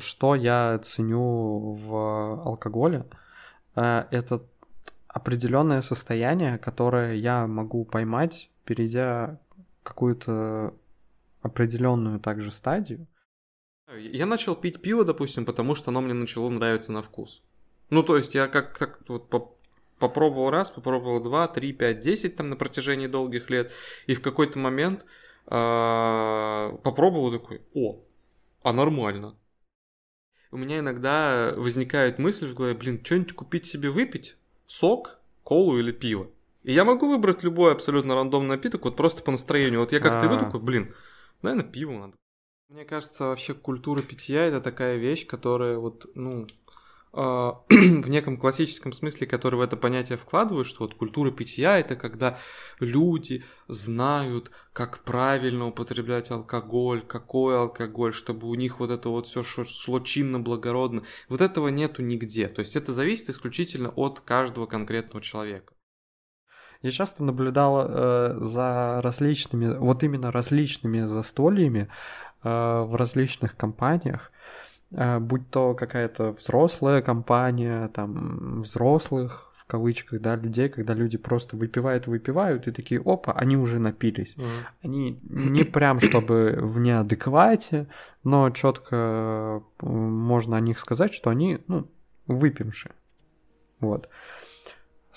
что я ценю в алкоголе, э, это определенное состояние, которое я могу поймать, перейдя какую-то определенную также стадию. Я начал пить пиво, допустим, потому что оно мне начало нравиться на вкус. Ну, то есть я как так вот по попробовал раз, попробовал два, три, пять, десять там на протяжении долгих лет, и в какой-то момент э, попробовал такой, о, а нормально. У меня иногда возникает мысль в голове, блин, что-нибудь купить себе выпить? Сок, колу или пиво? И я могу выбрать любой абсолютно рандомный напиток, вот просто по настроению. Вот я как-то иду такой, блин, наверное, пиво надо. Мне кажется, вообще культура питья это такая вещь, которая вот, ну, а, в неком классическом смысле, который в это понятие вкладывают, что вот культура питья это когда люди знают, как правильно употреблять алкоголь, какой алкоголь, чтобы у них вот это вот все шло чинно, благородно. Вот этого нету нигде. То есть это зависит исключительно от каждого конкретного человека. Я часто наблюдал э, за различными, вот именно различными застольями э, в различных компаниях, будь то какая-то взрослая компания, там, взрослых, в кавычках, да, людей, когда люди просто выпивают, выпивают, и такие, опа, они уже напились. Mm-hmm. Они не прям чтобы в неадеквате, но четко э, можно о них сказать, что они, ну, выпившие. Вот.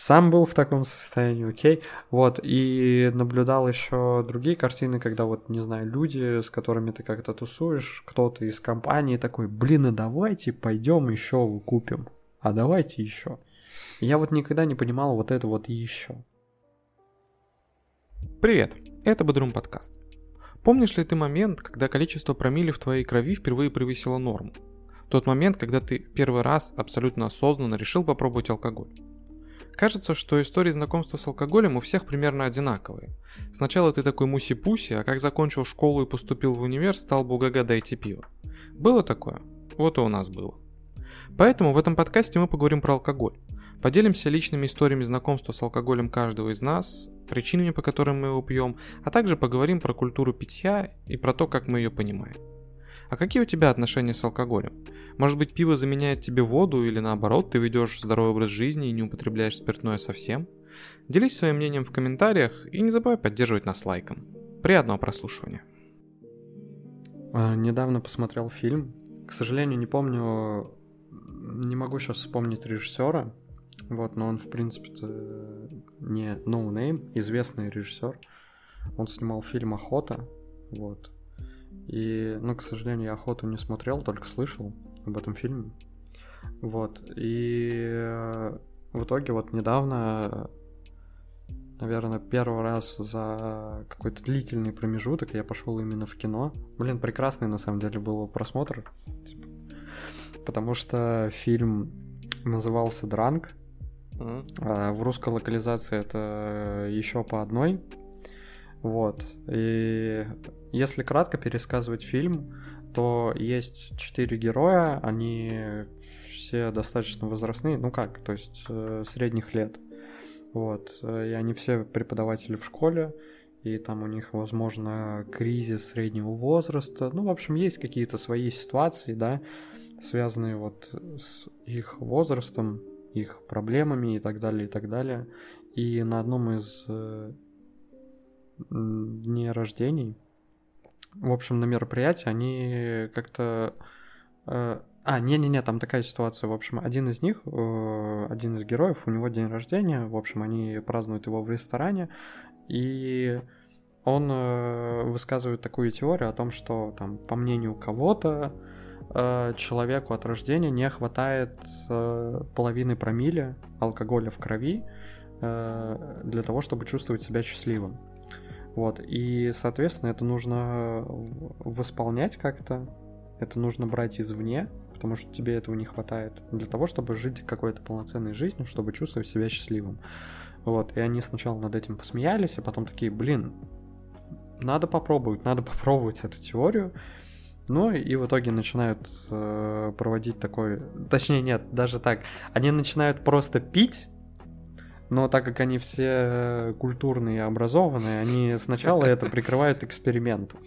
Сам был в таком состоянии, окей. Вот, и наблюдал еще другие картины, когда вот, не знаю, люди, с которыми ты как-то тусуешь, кто-то из компании такой, блин, а давайте пойдем еще купим, а давайте еще. Я вот никогда не понимал вот это вот еще. Привет, это Бодрум подкаст. Помнишь ли ты момент, когда количество промилле в твоей крови впервые превысило норму? Тот момент, когда ты первый раз абсолютно осознанно решил попробовать алкоголь. Кажется, что истории знакомства с алкоголем у всех примерно одинаковые. Сначала ты такой муси-пуси, а как закончил школу и поступил в универ, стал бугага дайте пиво. Было такое? Вот и у нас было. Поэтому в этом подкасте мы поговорим про алкоголь. Поделимся личными историями знакомства с алкоголем каждого из нас, причинами, по которым мы его пьем, а также поговорим про культуру питья и про то, как мы ее понимаем. А какие у тебя отношения с алкоголем? Может быть, пиво заменяет тебе воду или наоборот, ты ведешь здоровый образ жизни и не употребляешь спиртное совсем? Делись своим мнением в комментариях и не забывай поддерживать нас лайком. Приятного прослушивания. А, недавно посмотрел фильм. К сожалению, не помню, не могу сейчас вспомнить режиссера. Вот, но он, в принципе, не no name, известный режиссер. Он снимал фильм «Охота». Вот. И, ну, к сожалению, я охоту не смотрел, только слышал об этом фильме. Вот. И э, в итоге вот недавно, наверное, первый раз за какой-то длительный промежуток я пошел именно в кино. Блин, прекрасный на самом деле был просмотр. Типа, потому что фильм назывался. Mm-hmm. А в русской локализации это еще по одной. Вот. И если кратко пересказывать фильм, то есть четыре героя, они все достаточно возрастные, ну как, то есть э, средних лет. Вот. И они все преподаватели в школе, и там у них, возможно, кризис среднего возраста. Ну, в общем, есть какие-то свои ситуации, да, связанные вот с их возрастом, их проблемами и так далее, и так далее. И на одном из э, дней рождений в общем, на мероприятии они как-то... Э, а, не-не-не, там такая ситуация, в общем, один из них, э, один из героев, у него день рождения, в общем, они празднуют его в ресторане, и он э, высказывает такую теорию о том, что, там, по мнению кого-то, человеку от рождения не хватает половины промилле алкоголя в крови для того, чтобы чувствовать себя счастливым. Вот, и, соответственно, это нужно восполнять как-то, это нужно брать извне, потому что тебе этого не хватает для того, чтобы жить какой-то полноценной жизнью, чтобы чувствовать себя счастливым. Вот, и они сначала над этим посмеялись, а потом такие, блин, надо попробовать, надо попробовать эту теорию. Ну и в итоге начинают э, проводить такой, точнее нет, даже так, они начинают просто пить но так как они все культурные и образованные, они сначала это прикрывают экспериментом.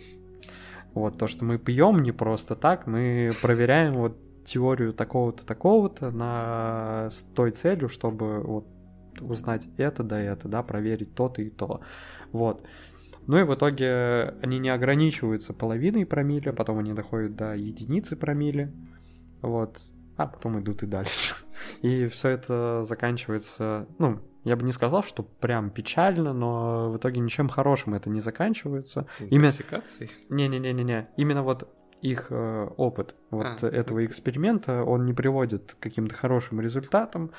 Вот, то, что мы пьем не просто так, мы проверяем вот теорию такого-то, такого-то на с той целью, чтобы вот узнать это да это, да, проверить то-то и то. Вот. Ну и в итоге они не ограничиваются половиной промилле, потом они доходят до единицы промилле. Вот. А потом идут и дальше. И все это заканчивается, ну, я бы не сказал, что прям печально, но в итоге ничем хорошим это не заканчивается. Именно... Не-не-не-не-не. Именно вот их э, опыт вот а, этого эксперимента, он не приводит к каким-то хорошим результатам,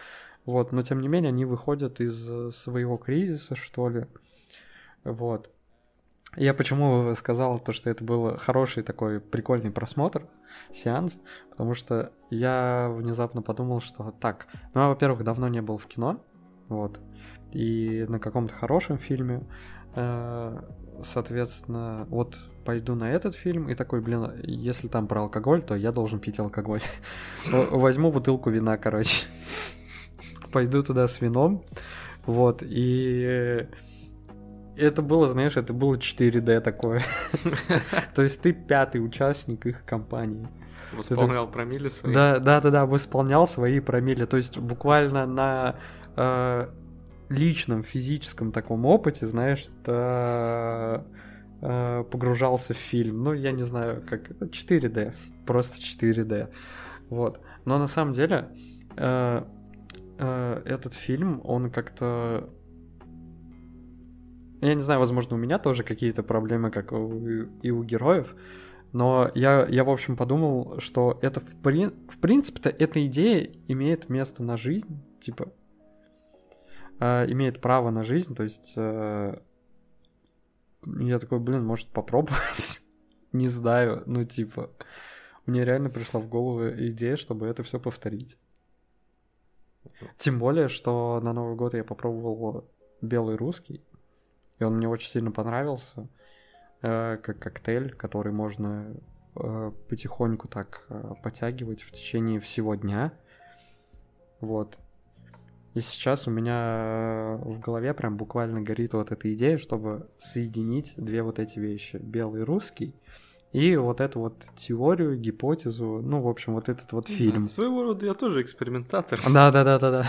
вот, но тем не менее они выходят из э, своего кризиса, что ли, вот. Я почему сказал то, что это был хороший такой прикольный просмотр, сеанс, потому что я внезапно подумал, что так, ну, я, во-первых, давно не был в кино, вот, и на каком-то хорошем фильме, э, соответственно, вот пойду на этот фильм и такой, блин, если там про алкоголь, то я должен пить алкоголь. Возьму бутылку вина, короче. Пойду туда с вином, вот, и это было, знаешь, это было 4D такое. То есть ты пятый участник их компании. Восполнял промили свои? Да, да, да, да, восполнял свои промили. То есть буквально на э, личном физическом таком опыте, знаешь, ты э, погружался в фильм. Ну, я не знаю, как 4D, просто 4D. Вот. Но на самом деле э, э, этот фильм, он как-то я не знаю, возможно, у меня тоже какие-то проблемы, как у, и у героев, но я, я, в общем, подумал, что это в, при... в принципе-то эта идея имеет место на жизнь, типа, э, имеет право на жизнь, то есть э, я такой, блин, может попробовать? не знаю, ну типа, мне реально пришла в голову идея, чтобы это все повторить. Тем более, что на Новый год я попробовал белый русский, и он мне очень сильно понравился, э, как коктейль, который можно э, потихоньку так э, потягивать в течение всего дня. Вот. И сейчас у меня в голове прям буквально горит вот эта идея, чтобы соединить две вот эти вещи. Белый и русский — и вот эту вот теорию, гипотезу, ну, в общем, вот этот вот фильм. Да, своего рода я тоже экспериментатор. Да, да, да, да, да.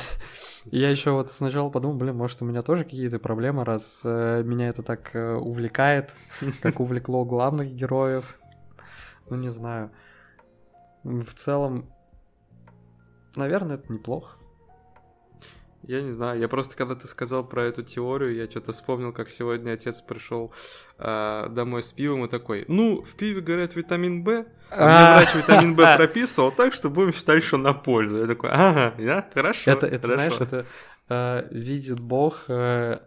Я еще вот сначала подумал, блин, может, у меня тоже какие-то проблемы, раз э, меня это так э, увлекает, как увлекло главных героев. Ну, не знаю. В целом, наверное, это неплохо. Я не знаю, я просто когда ты сказал про эту теорию, я что-то вспомнил, как сегодня отец пришел э, домой с пивом и такой, ну, в пиве, говорят, витамин В, а мне врач витамин В прописывал так, что будем считать, что на пользу. Я такой, ага, да, хорошо. Это, это знаешь, это э, видит Бог, э,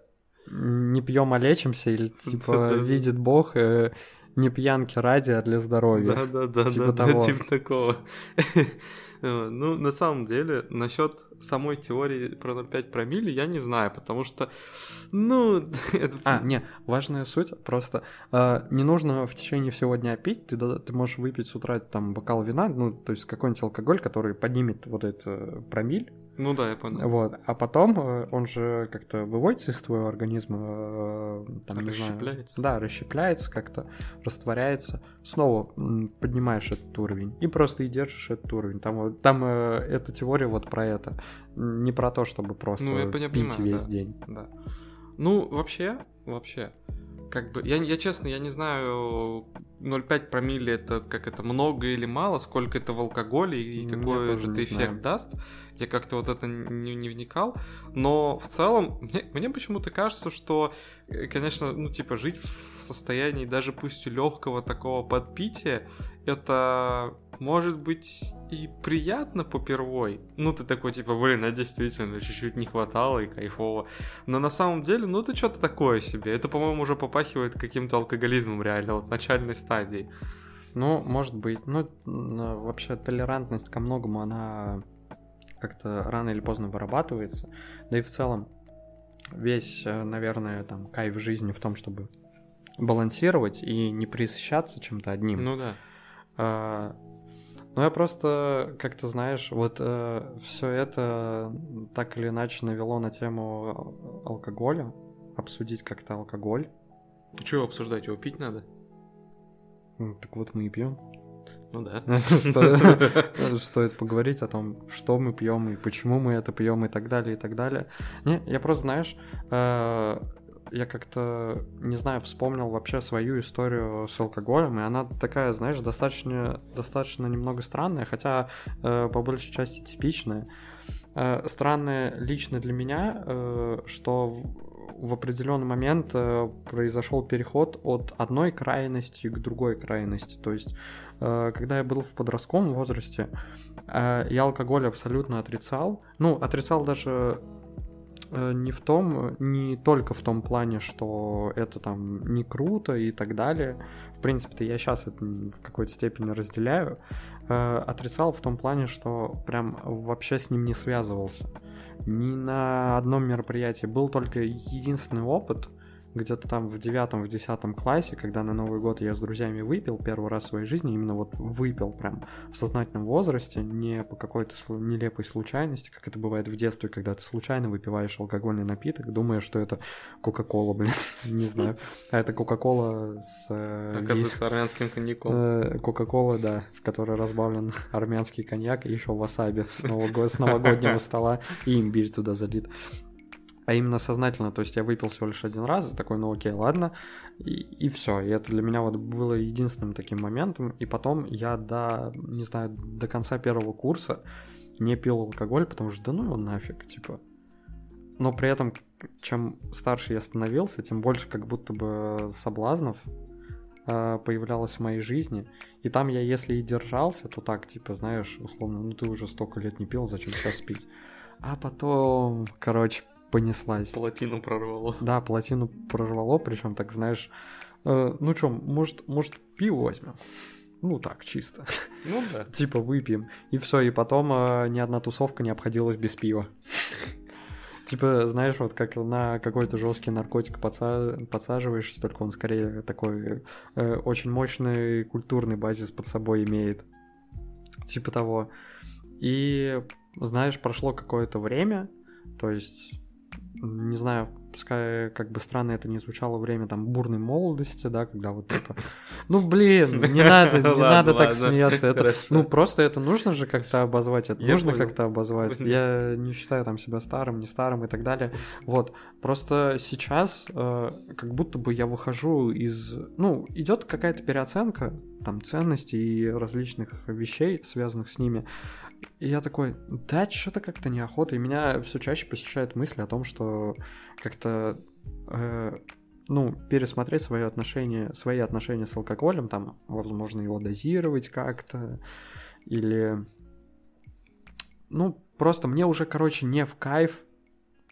не пьем, а лечимся, или типа видит Бог, э, не пьянки ради, а для здоровья. Да, да, да, типа да, того. типа такого. Ну, на самом деле, насчет самой теории про 0,5 промили я не знаю, потому что, ну... А, не, важная суть, просто э, не нужно в течение всего дня пить, ты, ты можешь выпить с утра там бокал вина, ну, то есть какой-нибудь алкоголь, который поднимет вот этот промиль, ну да, я понял. Вот. А потом э, он же как-то выводится из твоего организма, э, там, расщепляется. Не знаю, да, расщепляется как-то, растворяется. Снова поднимаешь этот уровень и просто и держишь этот уровень. Там, там э, эта теория вот про это. Не про то, чтобы просто ну, я пить понимаю, весь да, день. Да. Ну, вообще, вообще, как бы, я, я честно, я не знаю, 0,5 промилле это как это много или мало, сколько это в алкоголе и какой этот эффект знаю. даст. Я как-то вот это не, не вникал. Но в целом, мне, мне почему-то кажется, что, э, конечно, ну, типа, жить в состоянии даже пусть легкого такого подпития, это может быть и приятно попервой. Ну, ты такой, типа, блин, а действительно, чуть-чуть не хватало и кайфово. Но на самом деле, ну, это что-то такое себе. Это, по-моему, уже попахивает каким-то алкоголизмом реально, вот начальной стадии. Ну, может быть. Ну, вообще, толерантность ко многому, она как-то рано или поздно вырабатывается. Да и в целом, весь, э, наверное, там, кайф жизни в том, чтобы балансировать и не присыщаться чем-то одним. Ну да. А, ну, я просто, как ты знаешь, вот э, все это так или иначе навело на тему алкоголя, обсудить как-то алкоголь. Что обсуждать? Его пить надо? Ну, Так вот мы и пьем. Ну да. Стоит стоит поговорить о том, что мы пьем и почему мы это пьем и так далее, и так далее. Не, я просто, знаешь, э, я как-то, не знаю, вспомнил вообще свою историю с алкоголем, и она такая, знаешь, достаточно, достаточно немного странная, хотя э, по большей части типичная. Э, Странная лично для меня, э, что в в определенный момент э, произошел переход от одной крайности к другой крайности. То есть, э, когда я был в подростковом возрасте, э, я алкоголь абсолютно отрицал. Ну, отрицал даже не в том, не только в том плане, что это там не круто и так далее. В принципе-то я сейчас это в какой-то степени разделяю. Э, Отрицал в том плане, что прям вообще с ним не связывался. Ни на одном мероприятии. Был только единственный опыт, где-то там в девятом, в десятом классе, когда на Новый год я с друзьями выпил первый раз в своей жизни, именно вот выпил прям в сознательном возрасте, не по какой-то нелепой случайности, как это бывает в детстве, когда ты случайно выпиваешь алкогольный напиток, думая, что это Кока-Кола, блин, не знаю. А это Кока-Кола с... э, Оказывается, армянским коньяком. Э, Кока-кола, да, в которой разбавлен армянский коньяк и еще васаби с новогоднего стола и имбирь туда залит. А именно сознательно, то есть я выпил всего лишь один раз, и такой, ну окей, ладно, и, все. И это для меня вот было единственным таким моментом. И потом я до, не знаю, до конца первого курса не пил алкоголь, потому что да ну его нафиг, типа. Но при этом, чем старше я становился, тем больше как будто бы соблазнов э, появлялось в моей жизни. И там я, если и держался, то так, типа, знаешь, условно, ну ты уже столько лет не пил, зачем сейчас пить? А потом, короче, понеслась. Плотину прорвало. Да, плотину прорвало, причем так, знаешь, э, ну чё, может, может, пиво возьмем? Ну так, чисто. Ну да. типа выпьем. И все, и потом э, ни одна тусовка не обходилась без пива. Типа, знаешь, вот как на какой-то жесткий наркотик подса- подсаживаешься, только он скорее такой э, очень мощный культурный базис под собой имеет. Типа того. И, знаешь, прошло какое-то время, то есть, не знаю, пускай как бы странно это не звучало, время там бурной молодости, да, когда вот типа, ну блин, не надо, не надо так смеяться, это, ну просто это нужно же как-то обозвать, это нужно как-то обозвать. Я не считаю там себя старым, не старым и так далее. Вот, просто сейчас э, как будто бы я выхожу из, ну, идет какая-то переоценка там ценностей и различных вещей, связанных с ними. И я такой, да, что-то как-то неохота. И меня все чаще посещают мысли о том, что как-то, э, ну, пересмотреть свои отношения, свои отношения с алкоголем, там, возможно, его дозировать как-то, или, ну, просто мне уже, короче, не в кайф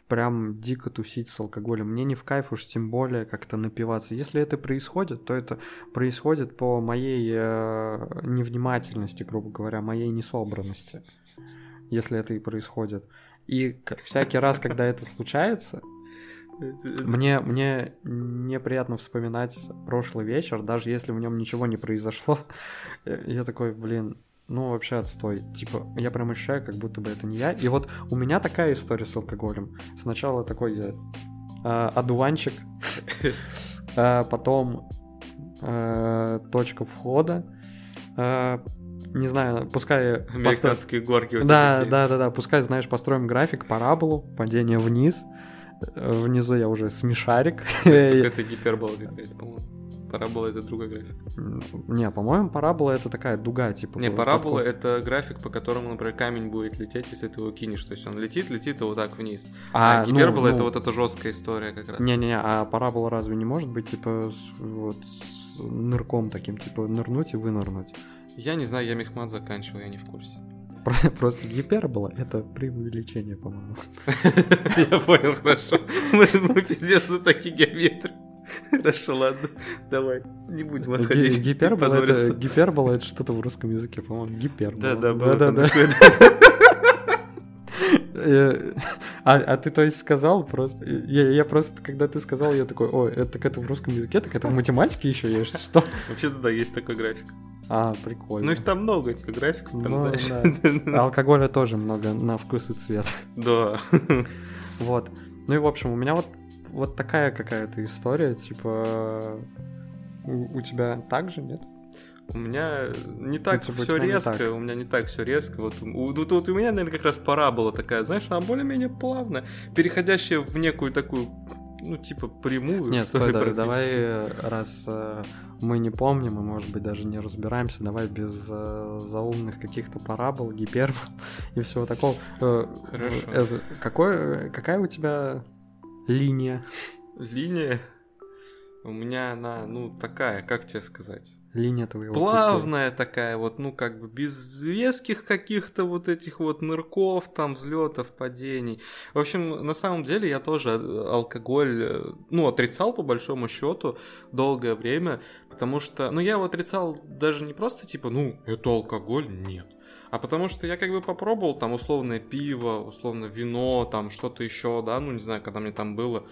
прям дико тусить с алкоголем. Мне не в кайф уж тем более как-то напиваться. Если это происходит, то это происходит по моей э, невнимательности, грубо говоря, моей несобранности. Если это и происходит. И как всякий раз, когда это случается, мне, мне неприятно вспоминать прошлый вечер, даже если в нем ничего не произошло. Я такой, блин, ну вообще отстой. Типа, я прям ощущаю, как будто бы это не я. И вот у меня такая история с алкоголем. Сначала такой я а, одуванчик, а потом а, точка входа. А, не знаю, пускай... постро- Американские горки. вот да, такие. да, да, да. Пускай, знаешь, построим график, параболу, падение вниз. Э, Внизу я уже смешарик. Это гипербола какая-то, по-моему. Парабола это другой график. Не, по-моему, парабола это такая дуга, типа. Не, парабола такой. это график, по которому, например, камень будет лететь, если ты его кинешь. То есть он летит, летит, и вот так вниз. А, А, ну, гипербола это ну, вот эта жесткая история как раз. Не-не-не, а парабола разве не может быть, типа, вот, с нырком таким, типа, нырнуть и вынырнуть? Я не знаю, я мехмат заканчивал, я не в курсе. Про- Просто гипербола — это преувеличение, по-моему. Я понял, хорошо. Мы пиздец за такие геометрии. Хорошо, ладно. Давай, не будем отходить. Гипербола это, гипербола это что-то в русском языке, по-моему, гипербола. Да, да, было там да. такое. Э, А, а ты, то есть, сказал просто... Я, я просто, когда ты сказал, я такой, ой, это так это в русском языке, так это в математике еще есть, что? Вообще-то да, есть такой график. А, прикольно. Ну их там много, этих графиков, там, Ну, знаешь. А Алкоголя тоже много на вкус и цвет. Да. Вот. Ну и, в общем, у меня вот, вот такая какая-то история, типа... У, у тебя так же, нет? У меня не так типа, у все резко, так. у меня не так все резко. Вот, у, вот, вот у меня, наверное, как раз пора была такая, знаешь, она более-менее плавная, переходящая в некую такую, ну, типа, прямую. Нет, стой, да, давай, раз э, мы не помним и, может быть, даже не разбираемся, давай без э, заумных каких-то парабол, гипербол и всего такого. Э, Хорошо. это- какой, какая у тебя линия? Линия у меня она, ну, такая, как тебе сказать? Линия твоего пути? Плавная такая вот, ну, как бы без резких каких-то вот этих вот нырков, там, взлетов, падений. В общем, на самом деле я тоже э, алкоголь, э, ну, отрицал по большому счету долгое время, потому что, ну, я его отрицал даже не просто типа, ну, это алкоголь, нет. А потому что я как бы попробовал там условное пиво, условно вино, там что-то еще, да, ну не знаю, когда мне там было,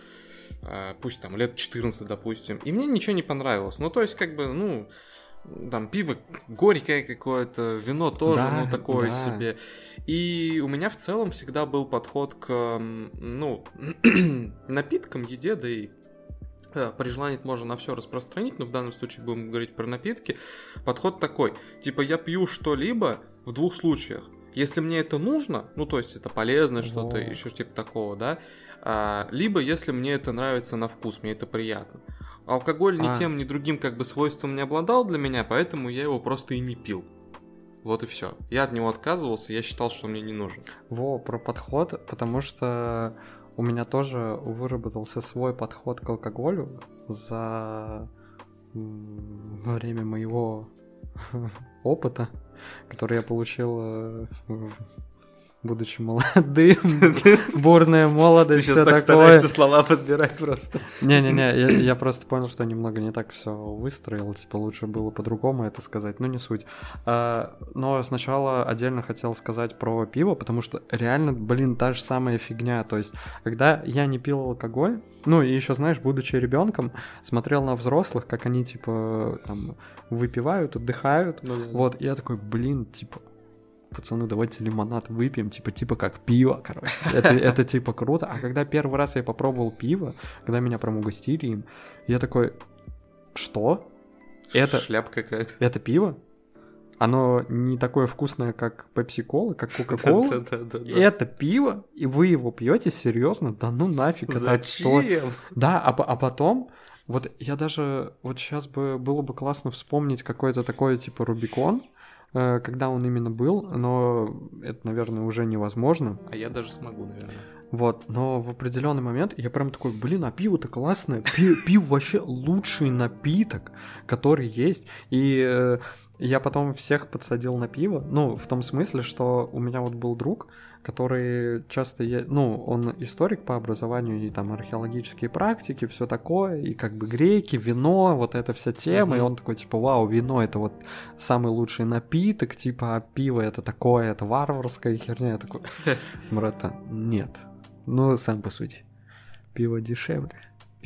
э, пусть там лет 14, допустим, и мне ничего не понравилось. Ну то есть как бы, ну, там пиво горькое какое-то, вино тоже, Да, ну такое да. себе. И у меня в целом всегда был подход к, ну, напиткам, еде, да и э, при желании можно на все распространить, но в данном случае будем говорить про напитки. Подход такой, типа я пью что-либо в двух случаях. Если мне это нужно, ну то есть это полезно, что-то еще типа такого, да, а, либо если мне это нравится на вкус, мне это приятно. Алкоголь ни А. тем, ни другим как бы свойством не обладал для меня, поэтому я его просто и не пил. Вот и все. Я от него отказывался, я считал, что он мне не нужен. Во, про подход, потому что у меня тоже выработался свой подход к алкоголю за время моего опыта, который я получил, э, будучи молодым, бурная молодость, все такое. слова подбирать просто. Не-не-не, я, просто понял, что немного не так все выстроил, типа лучше было по-другому это сказать, ну не суть. А, но сначала отдельно хотел сказать про пиво, потому что реально, блин, та же самая фигня. То есть, когда я не пил алкоголь, ну и еще, знаешь, будучи ребенком, смотрел на взрослых, как они типа там выпивают, отдыхают. Вот, и я такой, блин, типа, пацаны, давайте лимонад выпьем, типа, типа как пиво, короче. Это, это типа круто. А когда первый раз я попробовал пиво, когда меня прям угостили им, я такой, что? Это, Шляпа какая-то. это пиво? Оно не такое вкусное, как пепси-кола, как кока-кола? Это пиво, и вы его пьете серьезно? Да ну нафиг, это отстой. Зачем? Да, а, а потом, вот я даже, вот сейчас бы было бы классно вспомнить какой-то такой типа Рубикон, когда он именно был, но это, наверное, уже невозможно. А я даже смогу, наверное. Вот, но в определенный момент я прям такой, блин, а пиво-то классное, пиво, пиво вообще лучший напиток, который есть. И э, я потом всех подсадил на пиво, ну, в том смысле, что у меня вот был друг, который часто, е- ну, он историк по образованию, и там археологические практики, все такое, и как бы греки, вино, вот эта вся тема, и Мгм. он такой, типа, вау, вино это вот самый лучший напиток, типа, а пиво это такое, это варварская херня. Я такой, брата, нет. Ну, сам по сути. Пиво дешевле,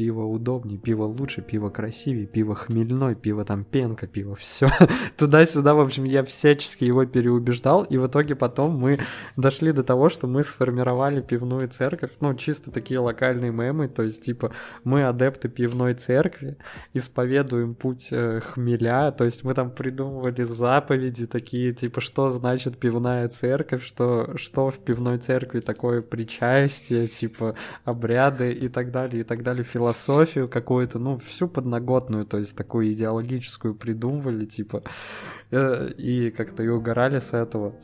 пиво удобнее, пиво лучше, пиво красивее, пиво хмельной, пиво там пенка, пиво все. Туда-сюда, в общем, я всячески его переубеждал, и в итоге потом мы дошли до того, что мы сформировали пивную церковь, ну, чисто такие локальные мемы, то есть, типа, мы адепты пивной церкви, исповедуем путь э, хмеля, то есть мы там придумывали заповеди такие, типа, что значит пивная церковь, что, что в пивной церкви такое причастие, типа, обряды и так далее, и так далее, философию какую-то, ну, всю подноготную, то есть такую идеологическую придумывали, типа, э, и как-то и угорали с этого.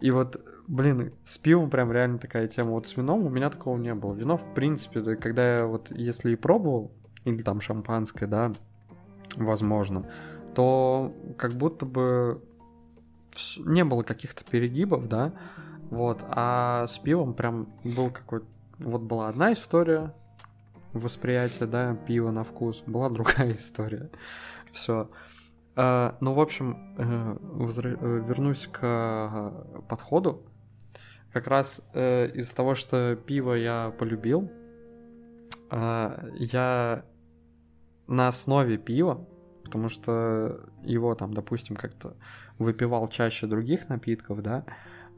И вот, блин, с пивом прям реально такая тема. Вот с вином у меня такого не было. Вино, в принципе, да, когда я вот, если и пробовал, или там шампанское, да, возможно, то как будто бы не было каких-то перегибов, да, вот, а с пивом прям был какой-то... Вот была одна история восприятия, да, пива на вкус, была другая история. Все. ну, в общем, э, э, вернусь к э, подходу. Как раз э, из-за того, что пиво я полюбил, э, я на основе пива, потому что его там, допустим, как-то выпивал чаще других напитков, да,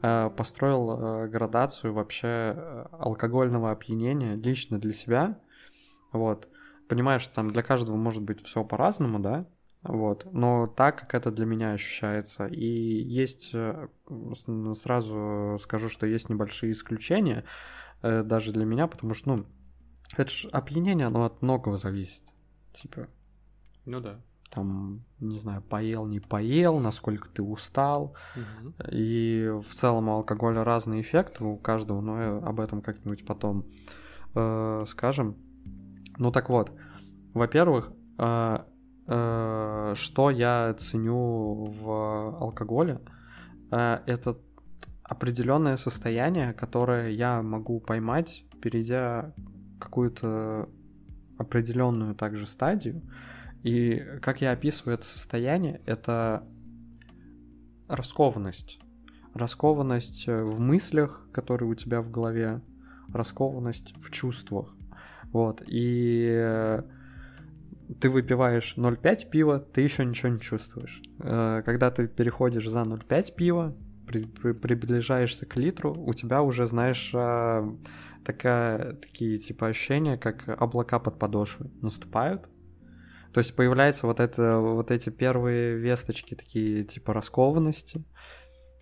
э, построил э, градацию вообще э, алкогольного опьянения лично для себя. Вот. Понимаешь, что там для каждого может быть все по-разному, да. Вот. Но так, как это для меня ощущается. И есть, э, сразу скажу, что есть небольшие исключения, э, даже для меня, потому что, ну, это же опьянение, оно от многого зависит. Типа. Ну да. Там, не знаю, поел, не поел, насколько ты устал. Угу. И в целом у алкоголя разные эффекты у каждого, но об этом как-нибудь потом э, скажем. Ну так вот, во-первых, э, э, что я ценю в алкоголе, э, это определенное состояние, которое я могу поймать, перейдя какую-то определенную также стадию. И как я описываю это состояние, это раскованность. Раскованность в мыслях, которые у тебя в голове, раскованность в чувствах. Вот. И ты выпиваешь 0,5 пива, ты еще ничего не чувствуешь. Э, когда ты переходишь за 0,5 пива, при, при, приближаешься к литру, у тебя уже, знаешь, э, такая, такие типа ощущения, как облака под подошвой наступают. То есть появляются вот, это, вот эти первые весточки, такие типа раскованности.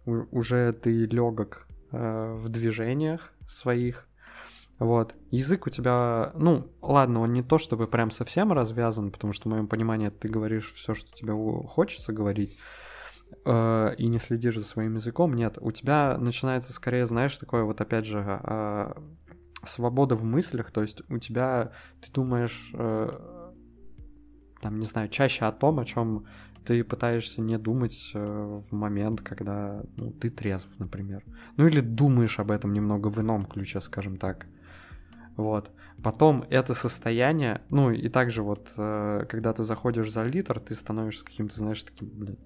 У, уже ты легок э, в движениях своих. Вот. Язык у тебя, ну, ладно, он не то чтобы прям совсем развязан, потому что в моем понимании ты говоришь все, что тебе хочется говорить, э, и не следишь за своим языком. Нет, у тебя начинается скорее, знаешь, такое вот опять же э, свобода в мыслях, то есть у тебя ты думаешь, э, там, не знаю, чаще о том, о чем ты пытаешься не думать э, в момент, когда ну, ты трезв, например. Ну или думаешь об этом немного в ином ключе, скажем так. Вот. Потом это состояние, ну и также вот, э, когда ты заходишь за литр, ты становишься каким-то, знаешь, таким, блин,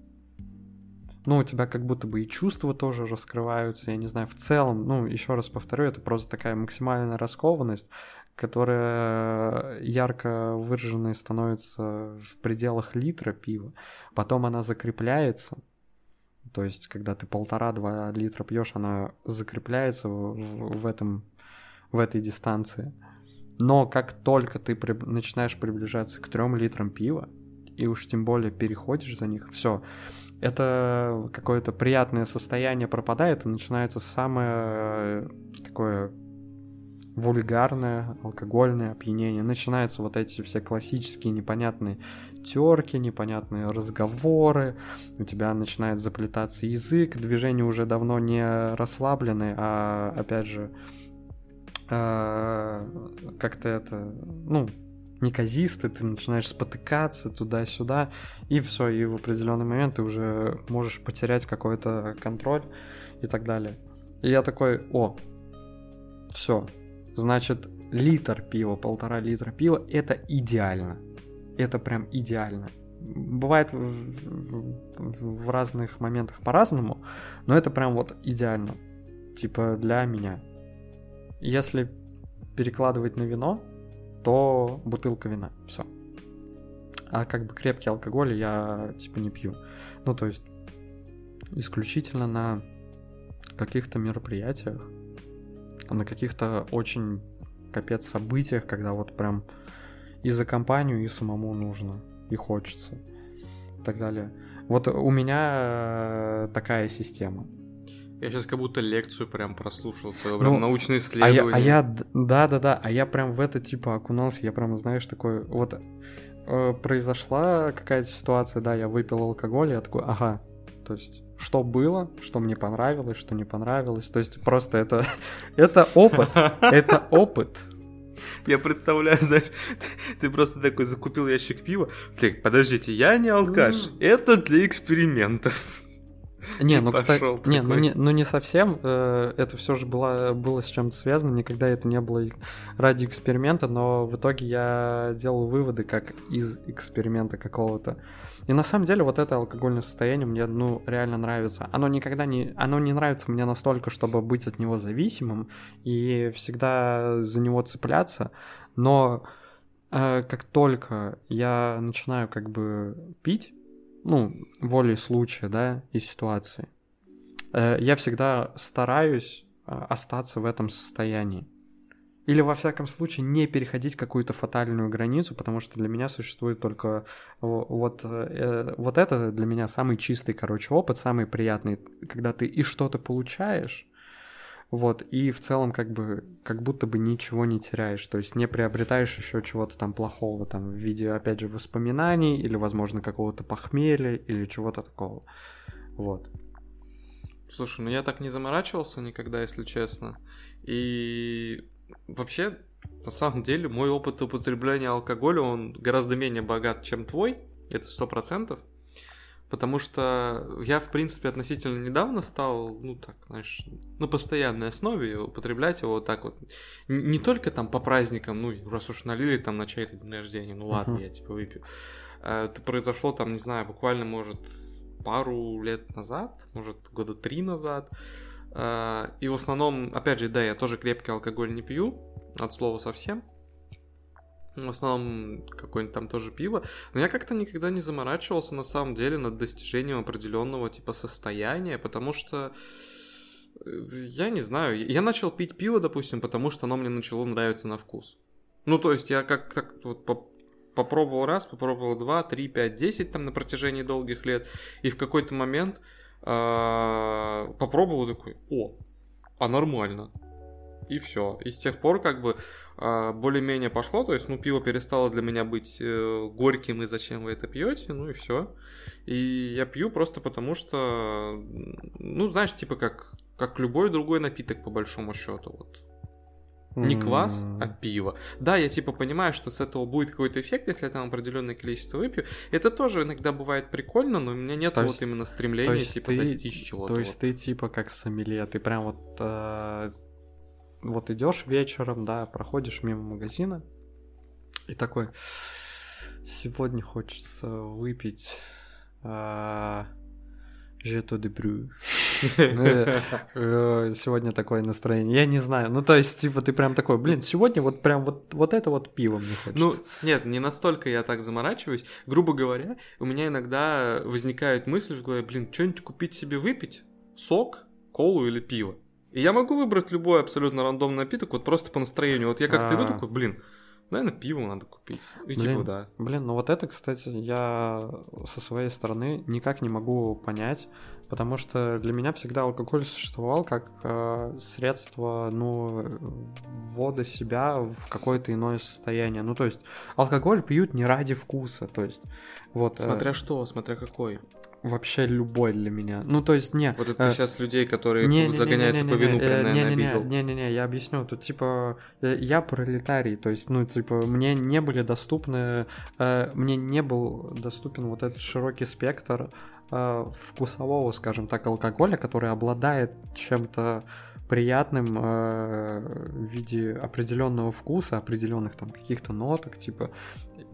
ну, у тебя как будто бы и чувства тоже раскрываются, я не знаю, в целом, ну, еще раз повторю, это просто такая максимальная раскованность, которая ярко выраженной становится в пределах литра пива, потом она закрепляется, то есть, когда ты полтора-два литра пьешь, она закрепляется в, в, в этом в этой дистанции. Но как только ты при... начинаешь приближаться к трем литрам пива, и уж тем более переходишь за них, все, это какое-то приятное состояние пропадает, и начинается самое э, такое вульгарное алкогольное опьянение. Начинаются вот эти все классические непонятные терки, непонятные разговоры, у тебя начинает заплетаться язык, движения уже давно не расслаблены, а опять же как-то это, ну, неказисто, ты начинаешь спотыкаться туда-сюда, и все, и в определенный момент ты уже можешь потерять какой-то контроль и так далее. И я такой, о, все, значит, литр пива, полтора литра пива, это идеально. Это прям идеально. Бывает в, в, в разных моментах по-разному, но это прям вот идеально. Типа для меня. Если перекладывать на вино, то бутылка вина. Все. А как бы крепкий алкоголь я типа не пью. Ну, то есть исключительно на каких-то мероприятиях, на каких-то очень капец событиях, когда вот прям и за компанию, и самому нужно, и хочется, и так далее. Вот у меня э, такая система. Я сейчас как будто лекцию прям прослушал, свое прям ну, научное исследование. А я, а я, да, да, да, а я прям в это типа окунался, я прям, знаешь, такой, вот э, произошла какая-то ситуация, да, я выпил алкоголь, я такой, ага, то есть что было, что мне понравилось, что не понравилось, то есть просто это, это опыт, это опыт. Я представляю, знаешь, ты, ты просто такой закупил ящик пива. Так, подождите, я не алкаш, это для экспериментов. Не, ну, кстати, не, ну не, ну не совсем. Э, это все же было, было с чем-то связано. Никогда это не было ради эксперимента, но в итоге я делал выводы как из эксперимента какого-то. И на самом деле вот это алкогольное состояние мне, ну, реально нравится. Оно никогда не... Оно не нравится мне настолько, чтобы быть от него зависимым и всегда за него цепляться, но э, как только я начинаю как бы пить, ну, волей случая, да, и ситуации, э, я всегда стараюсь э, остаться в этом состоянии. Или, во всяком случае, не переходить какую-то фатальную границу, потому что для меня существует только вот, э, вот это для меня самый чистый, короче, опыт, самый приятный, когда ты и что-то получаешь, вот, и в целом как бы, как будто бы ничего не теряешь, то есть не приобретаешь еще чего-то там плохого, там, в виде, опять же, воспоминаний, или, возможно, какого-то похмелья, или чего-то такого, вот. Слушай, ну я так не заморачивался никогда, если честно, и вообще, на самом деле, мой опыт употребления алкоголя, он гораздо менее богат, чем твой, это сто процентов. Потому что я, в принципе, относительно недавно стал, ну так, знаешь, на постоянной основе употреблять его вот так вот. Не только там по праздникам, ну, раз уж налили там на чай-то день рождения, ну ладно, uh-huh. я типа выпью. А, это произошло там, не знаю, буквально, может, пару лет назад, может, года три назад. А, и в основном, опять же, да, я тоже крепкий алкоголь не пью, от слова совсем. В основном какое-нибудь там тоже пиво. Но я как-то никогда не заморачивался на самом деле над достижением определенного типа состояния, потому что э, я не знаю, я начал пить пиво, допустим, потому что оно мне начало нравиться на вкус. Ну, то есть я как так вот по попробовал раз, попробовал два, три, пять, десять там на протяжении долгих лет, и в какой-то момент э попробовал такой, о, а нормально. И все. И с тех пор как бы более-менее пошло, то есть, ну, пиво перестало для меня быть э, горьким, и зачем вы это пьете, ну и все. И я пью просто потому, что, ну, знаешь, типа как, как любой другой напиток, по большому счету, вот. Не квас, а пиво. Да, я типа понимаю, что с этого будет какой-то эффект, если я там определенное количество выпью. Это тоже иногда бывает прикольно, но у меня нет то вот именно стремления типа ты, достичь чего-то. То есть вот. ты типа как сомелье, ты прям вот э, вот идешь вечером, да, проходишь мимо магазина и такой, сегодня хочется выпить Жето де Брю. Сегодня такое настроение. Я не знаю. Ну, то есть, типа, ты прям такой, блин, сегодня вот прям вот, вот это вот пиво мне хочется. Ну, нет, не настолько я так заморачиваюсь. Грубо говоря, у меня иногда возникает мысль в блин, что-нибудь купить себе выпить? Сок, колу или пиво? И я могу выбрать любой абсолютно рандомный напиток, вот просто по настроению. Вот я как-то иду такой, блин, наверное, пиво надо купить. И блин, типа, да. Блин, ну вот это, кстати, я со своей стороны никак не могу понять, потому что для меня всегда алкоголь существовал как э, средство, ну, ввода себя в какое-то иное состояние. Ну, то есть алкоголь пьют не ради вкуса, то есть вот. Смотря э, что, смотря какой вообще любой для меня. Ну, то есть, не... Вот это э, сейчас людей, которые не, загоняются не, не, не, по вину, прям, наверное, обидел. Не-не-не, я объясню. Тут, типа, э, я пролетарий, то есть, ну, типа, мне не были доступны... Э, мне не был доступен вот этот широкий спектр э, вкусового, скажем так, алкоголя, который обладает чем-то приятным э, в виде определенного вкуса, определенных там каких-то ноток, типа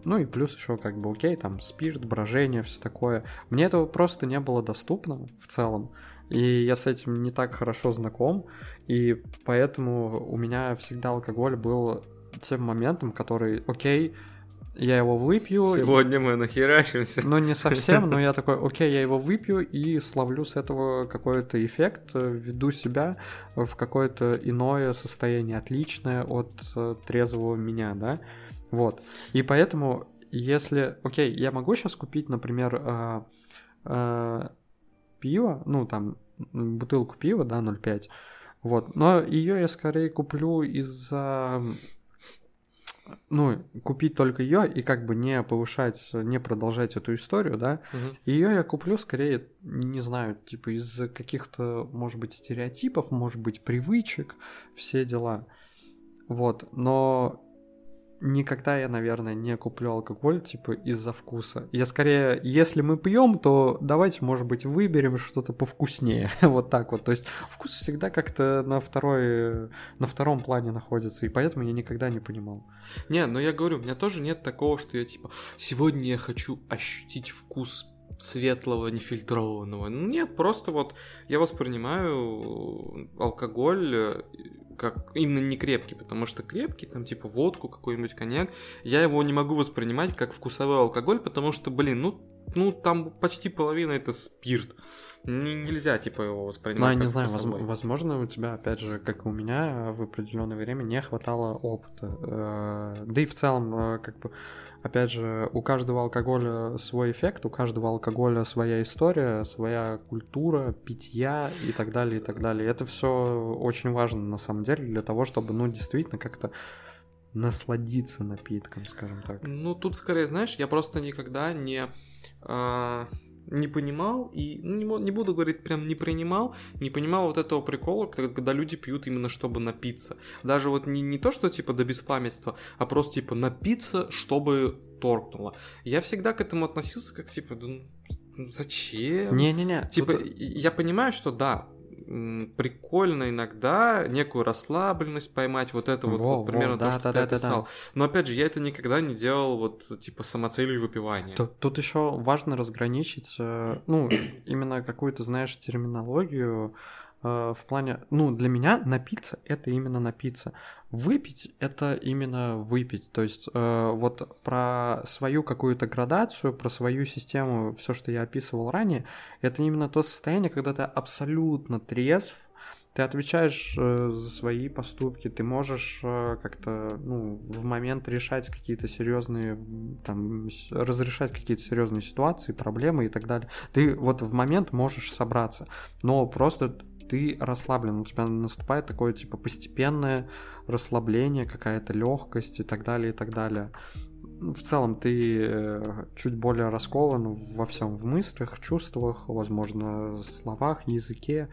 ну и плюс еще как бы окей, там спирт, брожение, все такое. Мне этого просто не было доступно в целом. И я с этим не так хорошо знаком, и поэтому у меня всегда алкоголь был тем моментом, который, окей, я его выпью. Сегодня мы нахерачимся. Ну, не совсем, но я такой, окей, я его выпью и словлю с этого какой-то эффект, веду себя в какое-то иное состояние, отличное от э, трезвого меня, да. Вот. И поэтому, если... Окей, я могу сейчас купить, например, э, э, пиво, ну, там, бутылку пива, да, 0,5, вот, но ее я скорее куплю из-за ну, купить только ее и как бы не повышать, не продолжать эту историю, да, угу. ее я куплю скорее, не знаю, типа из каких-то, может быть, стереотипов, может быть, привычек, все дела. Вот, но никогда я, наверное, не куплю алкоголь, типа, из-за вкуса. Я скорее, если мы пьем, то давайте, может быть, выберем что-то повкуснее. вот так вот. То есть вкус всегда как-то на второй, на втором плане находится, и поэтому я никогда не понимал. Не, но я говорю, у меня тоже нет такого, что я, типа, сегодня я хочу ощутить вкус светлого, нефильтрованного. Нет, просто вот я воспринимаю алкоголь как именно не крепкий, потому что крепкий, там типа водку, какой-нибудь коньяк, я его не могу воспринимать как вкусовой алкоголь, потому что, блин, ну ну, там почти половина это спирт. Нельзя, типа, его Ну, воспринимать. я не знаю, возм- возможно, у тебя, опять же, как и у меня, в определенное время не хватало опыта. Э, Да и в целом, э, как бы, опять же, у каждого алкоголя свой эффект, у каждого алкоголя своя история, своя культура, питья и так далее, и так далее. Это все очень важно, на самом деле, для того, чтобы, ну, действительно, как-то насладиться напитком, скажем так. Ну, тут скорее, знаешь, я просто никогда не, а, не понимал и, ну, не, не буду говорить, прям не принимал, не понимал вот этого прикола, когда, люди пьют именно чтобы напиться. Даже вот не, не то, что типа до беспамятства, а просто типа напиться, чтобы торкнуло. Я всегда к этому относился как типа, да, ну, зачем? Не-не-не, Типа, и- я понимаю, что да, прикольно иногда некую расслабленность поймать, вот это вот, Во, вот примерно во, то, да, что да, ты да, да, да. описал. Но опять же, я это никогда не делал вот типа самоцелью выпивания. Тут, тут еще важно разграничить, э, ну, именно какую-то, знаешь, терминологию в плане, ну, для меня напиться это именно напиться, выпить это именно выпить. То есть э, вот про свою какую-то градацию, про свою систему, все, что я описывал ранее, это именно то состояние, когда ты абсолютно трезв, ты отвечаешь э, за свои поступки, ты можешь э, как-то, ну, в момент решать какие-то серьезные, там, разрешать какие-то серьезные ситуации, проблемы и так далее. Ты вот в момент можешь собраться, но просто ты расслаблен, у тебя наступает такое, типа, постепенное расслабление, какая-то легкость и так далее, и так далее. В целом ты э, чуть более раскован во всем, в мыслях, чувствах, возможно, словах, языке,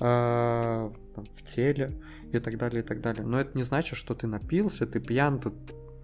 э, в теле и так далее, и так далее. Но это не значит, что ты напился, ты пьян, тут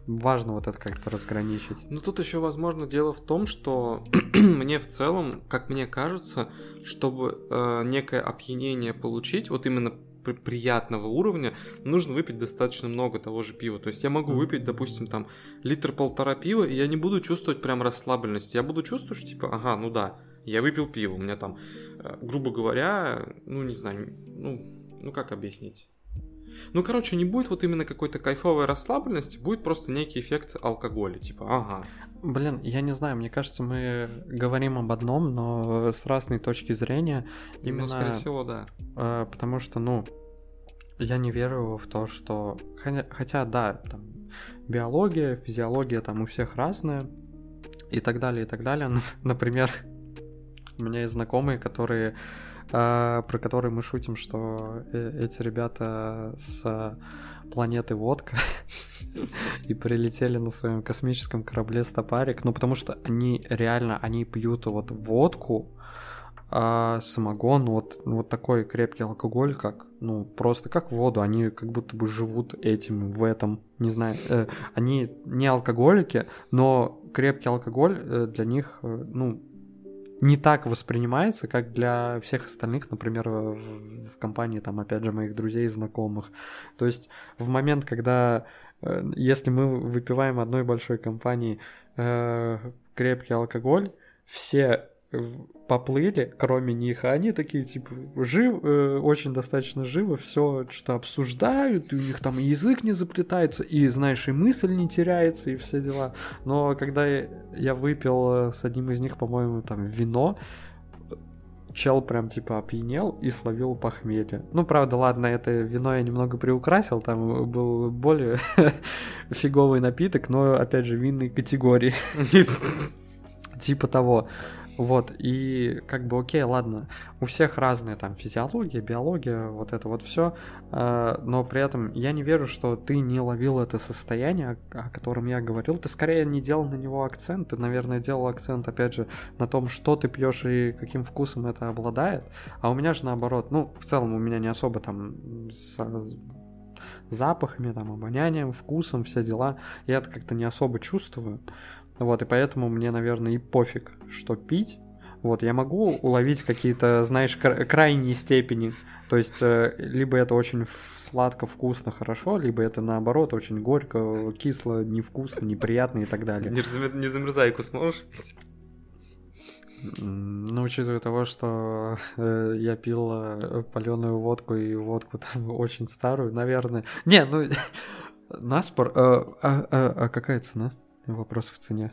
важно вот это как-то разграничить. Ну тут еще, возможно, дело в том, что мне в целом, как мне кажется, чтобы э, некое опьянение получить, вот именно при- приятного уровня, нужно выпить достаточно много того же пива. То есть я могу выпить, допустим, там литр-полтора пива, и я не буду чувствовать прям расслабленность. Я буду чувствовать, что типа, ага, ну да, я выпил пиво, у меня там, э, грубо говоря, ну не знаю, ну, ну как объяснить? Ну, короче, не будет вот именно какой-то кайфовой расслабленности, будет просто некий эффект алкоголя, типа, ага. Блин, я не знаю, мне кажется, мы говорим об одном, но с разной точки зрения. Именно Ну, скорее всего, да. Э, потому что, ну, я не верю в то, что... Хотя, да, там, биология, физиология там у всех разная, и так далее, и так далее. Ну, Например, у меня есть знакомые, которые... э, про которые мы шутим, что э, эти ребята с планеты Водка и прилетели на своем космическом корабле Стопарик, ну потому что они реально, они пьют вот водку, а самогон, вот, вот такой крепкий алкоголь, как, ну, просто как воду, они как будто бы живут этим, в этом, не знаю, э, они не алкоголики, но крепкий алкоголь э, для них, э, ну, не так воспринимается, как для всех остальных, например, в, в компании, там, опять же, моих друзей и знакомых. То есть в момент, когда, э, если мы выпиваем одной большой компании э, крепкий алкоголь, все э, поплыли, кроме них, а они такие, типа, жив, э, очень достаточно живо, все что обсуждают, и у них там язык не заплетается, и, знаешь, и мысль не теряется, и все дела. Но когда я, я выпил э, с одним из них, по-моему, там, вино, чел прям, типа, опьянел и словил похмелье. Ну, правда, ладно, это вино я немного приукрасил, там был более фиговый напиток, но, опять же, винной категории. Типа того. Вот, и как бы окей, ладно, у всех разные там физиология, биология, вот это вот все, но при этом я не верю, что ты не ловил это состояние, о о котором я говорил, ты скорее не делал на него акцент, ты, наверное, делал акцент, опять же, на том, что ты пьешь и каким вкусом это обладает, а у меня же наоборот, ну, в целом у меня не особо там с запахами, там, обонянием, вкусом, все дела, я это как-то не особо чувствую, вот, и поэтому мне, наверное, и пофиг, что пить. Вот, я могу уловить какие-то, знаешь, кра- крайние степени. То есть, э, либо это очень сладко, вкусно, хорошо, либо это наоборот очень горько, кисло, невкусно, неприятно и так далее. Не, разме- не замерзайку сможешь пить? Ну, учитывая того, что э, я пил паленую водку и водку там очень старую, наверное. Не, ну наспор. э, а, а- а какая цена? Вопрос в цене.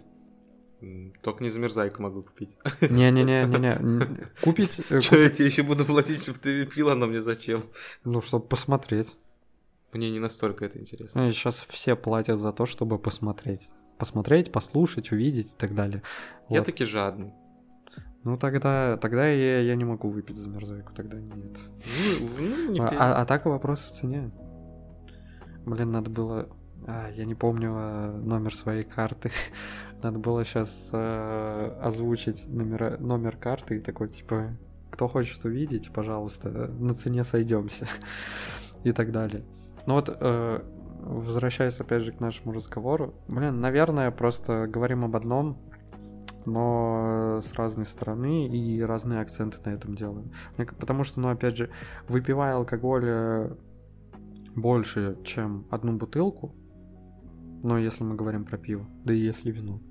Только не замерзайку могу купить. Не-не-не-не-не. Купить, э, Че я тебе еще буду платить, чтобы ты пила, но мне зачем? ну, чтобы посмотреть. Мне не настолько это интересно. Сейчас все платят за то, чтобы посмотреть. Посмотреть, послушать, увидеть и так далее. Я Вот. таки жадный. Ну, тогда, тогда я, я не могу выпить замерзайку, тогда нет. Ну, ну, не А, а- а так вопрос в цене. Блин, надо было... а, я не помню а, номер своей карты. Надо было сейчас озвучить номера, номер карты и такой, типа, кто хочет увидеть, пожалуйста, на цене сойдемся. и так далее. Ну вот, э, возвращаясь опять же к нашему разговору, блин, наверное, просто говорим об одном, но с разной стороны и разные акценты на этом делаем. Потому что, ну, опять же, выпивая алкоголь э, больше, чем одну бутылку, но если мы говорим про пиво, да и если вино,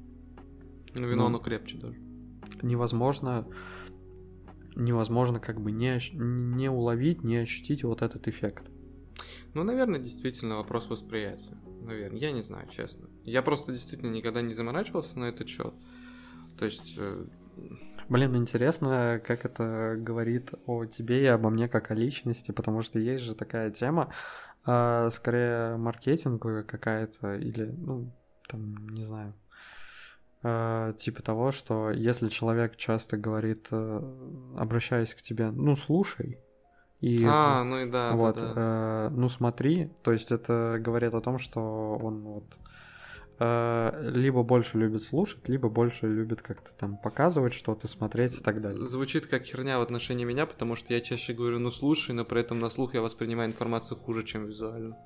Ну, вино, ну. оно крепче даже. невозможно невозможно как бы не, не уловить, не ощутить вот этот эффект. Ну, наверное, действительно вопрос восприятия. Наверное, я не знаю, честно. Я просто действительно никогда не заморачивался на этот счет. То есть, э, Блин, интересно, как это говорит о тебе и обо мне как о личности, потому что есть же такая тема, а, скорее маркетинговая какая-то, или, ну, там, не знаю, а, типа того, что если человек часто говорит, э, обращаясь к тебе, ну, слушай, и... а, ну и да, вот, да, да. э, ну смотри, то есть это говорит о том, что он вот э, либо больше любит слушать, либо больше любит как-то там показывать что-то, смотреть и так далее. Звучит как херня в отношении меня, потому что я чаще говорю, ну слушай, но при этом на слух я воспринимаю информацию хуже, чем визуально.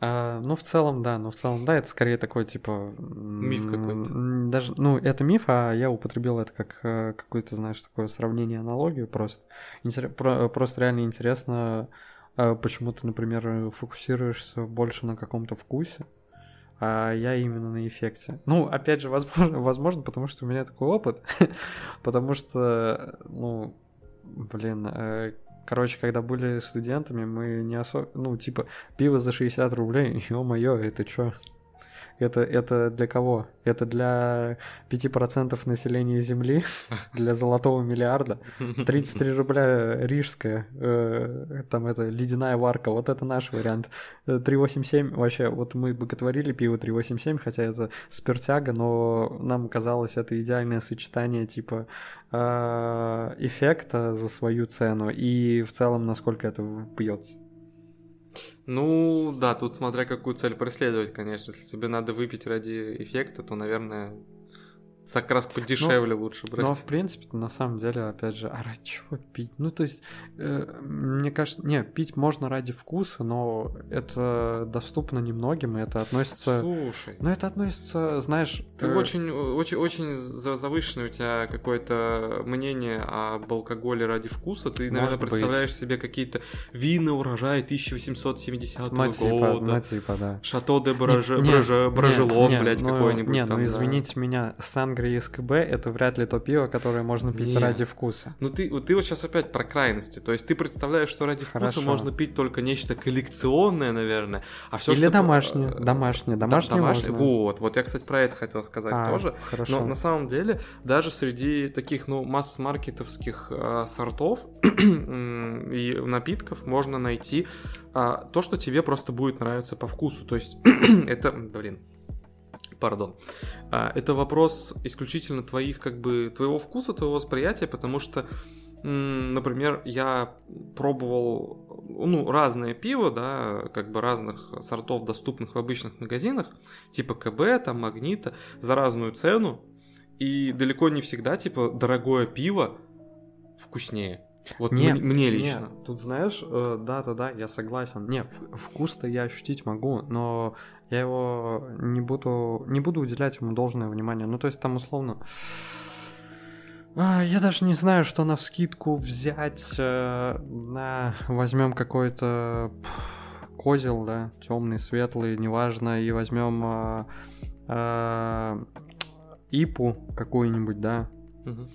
А, ну, в целом, да, ну, в целом, да, это скорее такой, типа... Миф какой-то. Даже, ну, это миф, а я употребил это как э, какое-то, знаешь, такое сравнение, аналогию просто. Интере- про- просто реально интересно, э, почему ты, например, фокусируешься больше на каком-то вкусе, а я именно на эффекте. Ну, опять же, возможно, возможно потому что у меня такой опыт, потому что, ну, блин, э, короче, когда были студентами, мы не особо, ну, типа, пиво за 60 рублей, ё-моё, это чё? Это, это для кого? Это для 5% населения Земли, для золотого миллиарда. 33 рубля рижская, э, там это ледяная варка, вот это наш вариант. Э, 387, вообще, вот мы боготворили пиво 387, хотя это спиртяга, но нам казалось это идеальное сочетание типа э, эффекта за свою цену и в целом насколько это пьется. Ну, да, тут смотря какую цель преследовать, конечно. Если тебе надо выпить ради эффекта, то, наверное, как раз подешевле лучше брать. Но в принципе, на самом деле, опять же, а ради чего пить? Ну, то есть, э, мне кажется, не, пить можно ради вкуса, но это доступно немногим, и это относится... Слушай, Ну, это относится, знаешь... ты э, очень, очень, очень за- завышенное у тебя какое-то мнение об алкоголе ради вкуса. Ты, наверное, Может быть. представляешь себе какие-то вина урожая 1870 Ну, типа, года. ну, типа, да. Шато де Браже, Не- Браже- не- блядь, ну, какой-нибудь Не, там, ну да. извините Сангрия СКБ это вряд ли то пиво, которое можно пить Не. ради вкуса. Ну ты, вот ты вот сейчас опять про крайности. То есть ты представляешь, что ради вкуса Хорошо. можно пить только нечто коллекционное, наверное, а все Или что... домашнее, э, домашнее, да- домашнее можно. Вот, вот я, кстати, про это хотел сказать А, тоже. Хорошо. Но на самом деле, даже среди таких, ну, масс-маркетовских э, сортов и напитков можно найти а, то, что тебе просто будет нравиться по вкусу. То есть это, блин, пардон, А, это вопрос исключительно твоих, как бы, твоего вкуса, твоего восприятия, потому что, например, я пробовал, ну, разное пиво, да, как бы разных сортов, доступных в обычных магазинах, типа КБ, там, Магнита, за разную цену, и далеко не всегда, типа, дорогое пиво вкуснее. Вот Не, мне, мне не, лично. тут знаешь, э, да-да-да, я согласен. Не, вкус-то я ощутить могу, но я его не буду, не буду уделять ему должное внимание. Ну, то есть там условно... А, Я даже не знаю, что на вскидку взять э, на возьмем какой-то козел, да, темный, светлый, неважно, и возьмем а, а, ипу какую-нибудь, да, Мгм.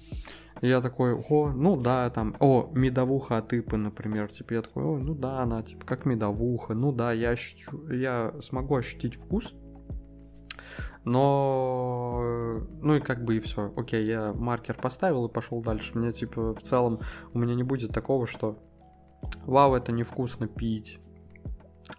И я такой, о, ну да, там, о, медовуха от Ипы, например, типа, я такой, о, ну да, она, типа, как медовуха, ну да, я ощущу, я смогу ощутить вкус, Но, ну и как бы и все. Окей, я маркер поставил и пошел дальше. Мне типа в целом у меня не будет такого, что вау, это невкусно пить.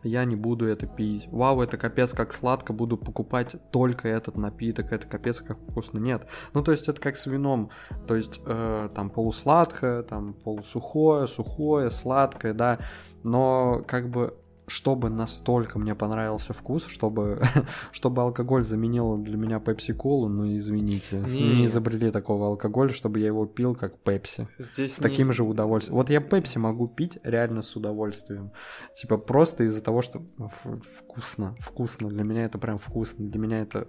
Я не буду это пить. Вау, это капец как сладко, буду покупать только этот напиток, это капец как вкусно. Нет. Ну, то есть это как с вином. То есть э, там полусладкое, там полусухое, сухое, сладкое, да. Но как бы чтобы настолько мне понравился вкус, чтобы, чтобы алкоголь заменил для меня пепси-колу, ну извините, не. не изобрели такого алкоголя, чтобы я его пил как пепси. Здесь с не... таким же удовольствием. Вот я пепси могу пить реально с удовольствием. Типа просто из-за того, что вкусно, вкусно. Для меня это прям вкусно. Для меня это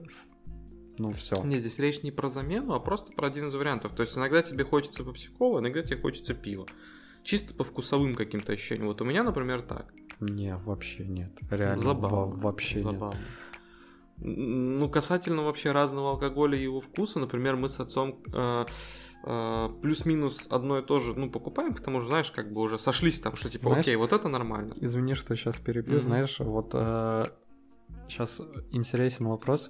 ну все. Не, здесь речь не про замену, а просто про один из вариантов. То есть иногда тебе хочется пепси-кола, иногда тебе хочется пива. Чисто по вкусовым каким-то ощущениям. Вот у меня, например, так. Не, вообще нет. Реально Забавно. вообще Забавно. нет. Ну, касательно вообще разного алкоголя и его вкуса, например, мы с отцом э, э, плюс-минус одно и то же, ну, покупаем, потому что, знаешь, как бы уже сошлись там, что типа, знаешь, окей, вот это нормально. Извини, что сейчас перебью, mm-hmm. знаешь, вот э, сейчас интересен вопрос,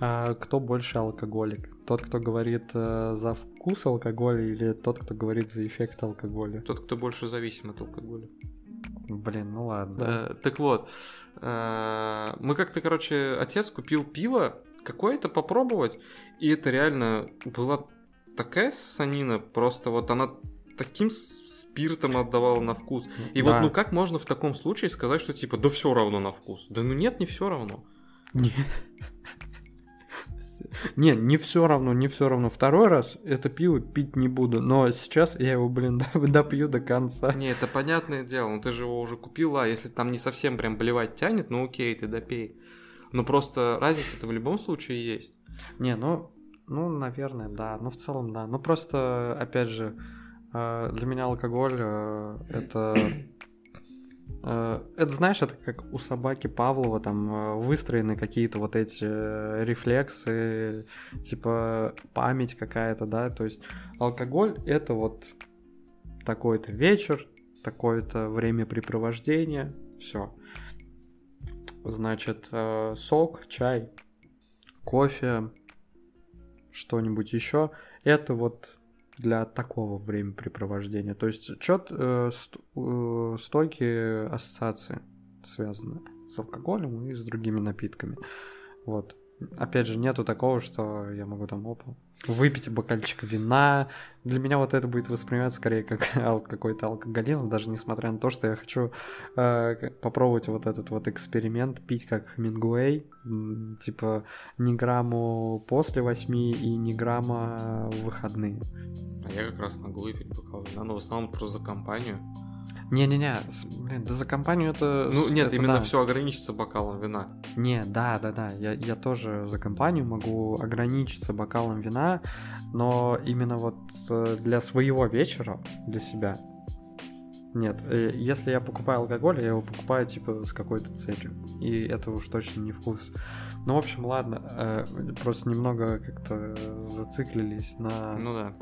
э, кто больше алкоголик? Тот, кто говорит э, за вкус алкоголя или тот, кто говорит за эффект алкоголя? Тот, кто больше зависим от алкоголя. Блин, ну ладно. Да, так вот, э, мы как-то, короче, отец купил пиво какое-то попробовать, и это реально была такая санина, просто вот она таким спиртом отдавала на вкус. И да. вот, ну как можно в таком случае сказать, что типа, да все равно на вкус? Да ну нет, не все равно. Не. Не, не все равно, не все равно. Второй раз это пиво пить не буду, но сейчас я его, блин, допью до конца. Не, это понятное дело, но ты же его уже купил, а если там не совсем прям блевать тянет, ну окей, ты допей. Но просто разница-то в любом случае есть. Не, ну, ну, наверное, да. Ну, в целом, да. Ну, просто, опять же, э, для меня алкоголь э, это это, знаешь, это как у собаки Павлова, там э, выстроены какие-то вот эти э, рефлексы, типа память какая-то, да, то есть алкоголь — это вот такой-то вечер, такое-то времяпрепровождение, все. Значит, сок, чай, кофе, что-нибудь еще, это вот для такого времяпрепровождения. То есть чет э, ст, э, стойкие ассоциации связаны с алкоголем и с другими напитками. Вот. Опять же, нету такого, что я могу там опу выпить бокальчик вина. Для меня вот это будет восприниматься скорее как какой-то алкоголизм, даже несмотря на то, что я хочу э, попробовать вот этот вот эксперимент, пить как Хемингуэй, типа ни грамму после восьми и ни грамма в выходные. А я как раз могу выпить бокал вина, но в основном просто за компанию. Не-не-не, блин, да за компанию это... Ну нет, это именно да. все ограничится бокалом вина. Не, да, да, да, я, я тоже за компанию могу ограничиться бокалом вина, но именно вот э, для своего вечера, для себя, нет, э, если я покупаю алкоголь, я его покупаю типа с какой-то целью. И это уж точно не вкус. Ну, в общем, ладно, э, просто немного как-то зациклились на, ну, да.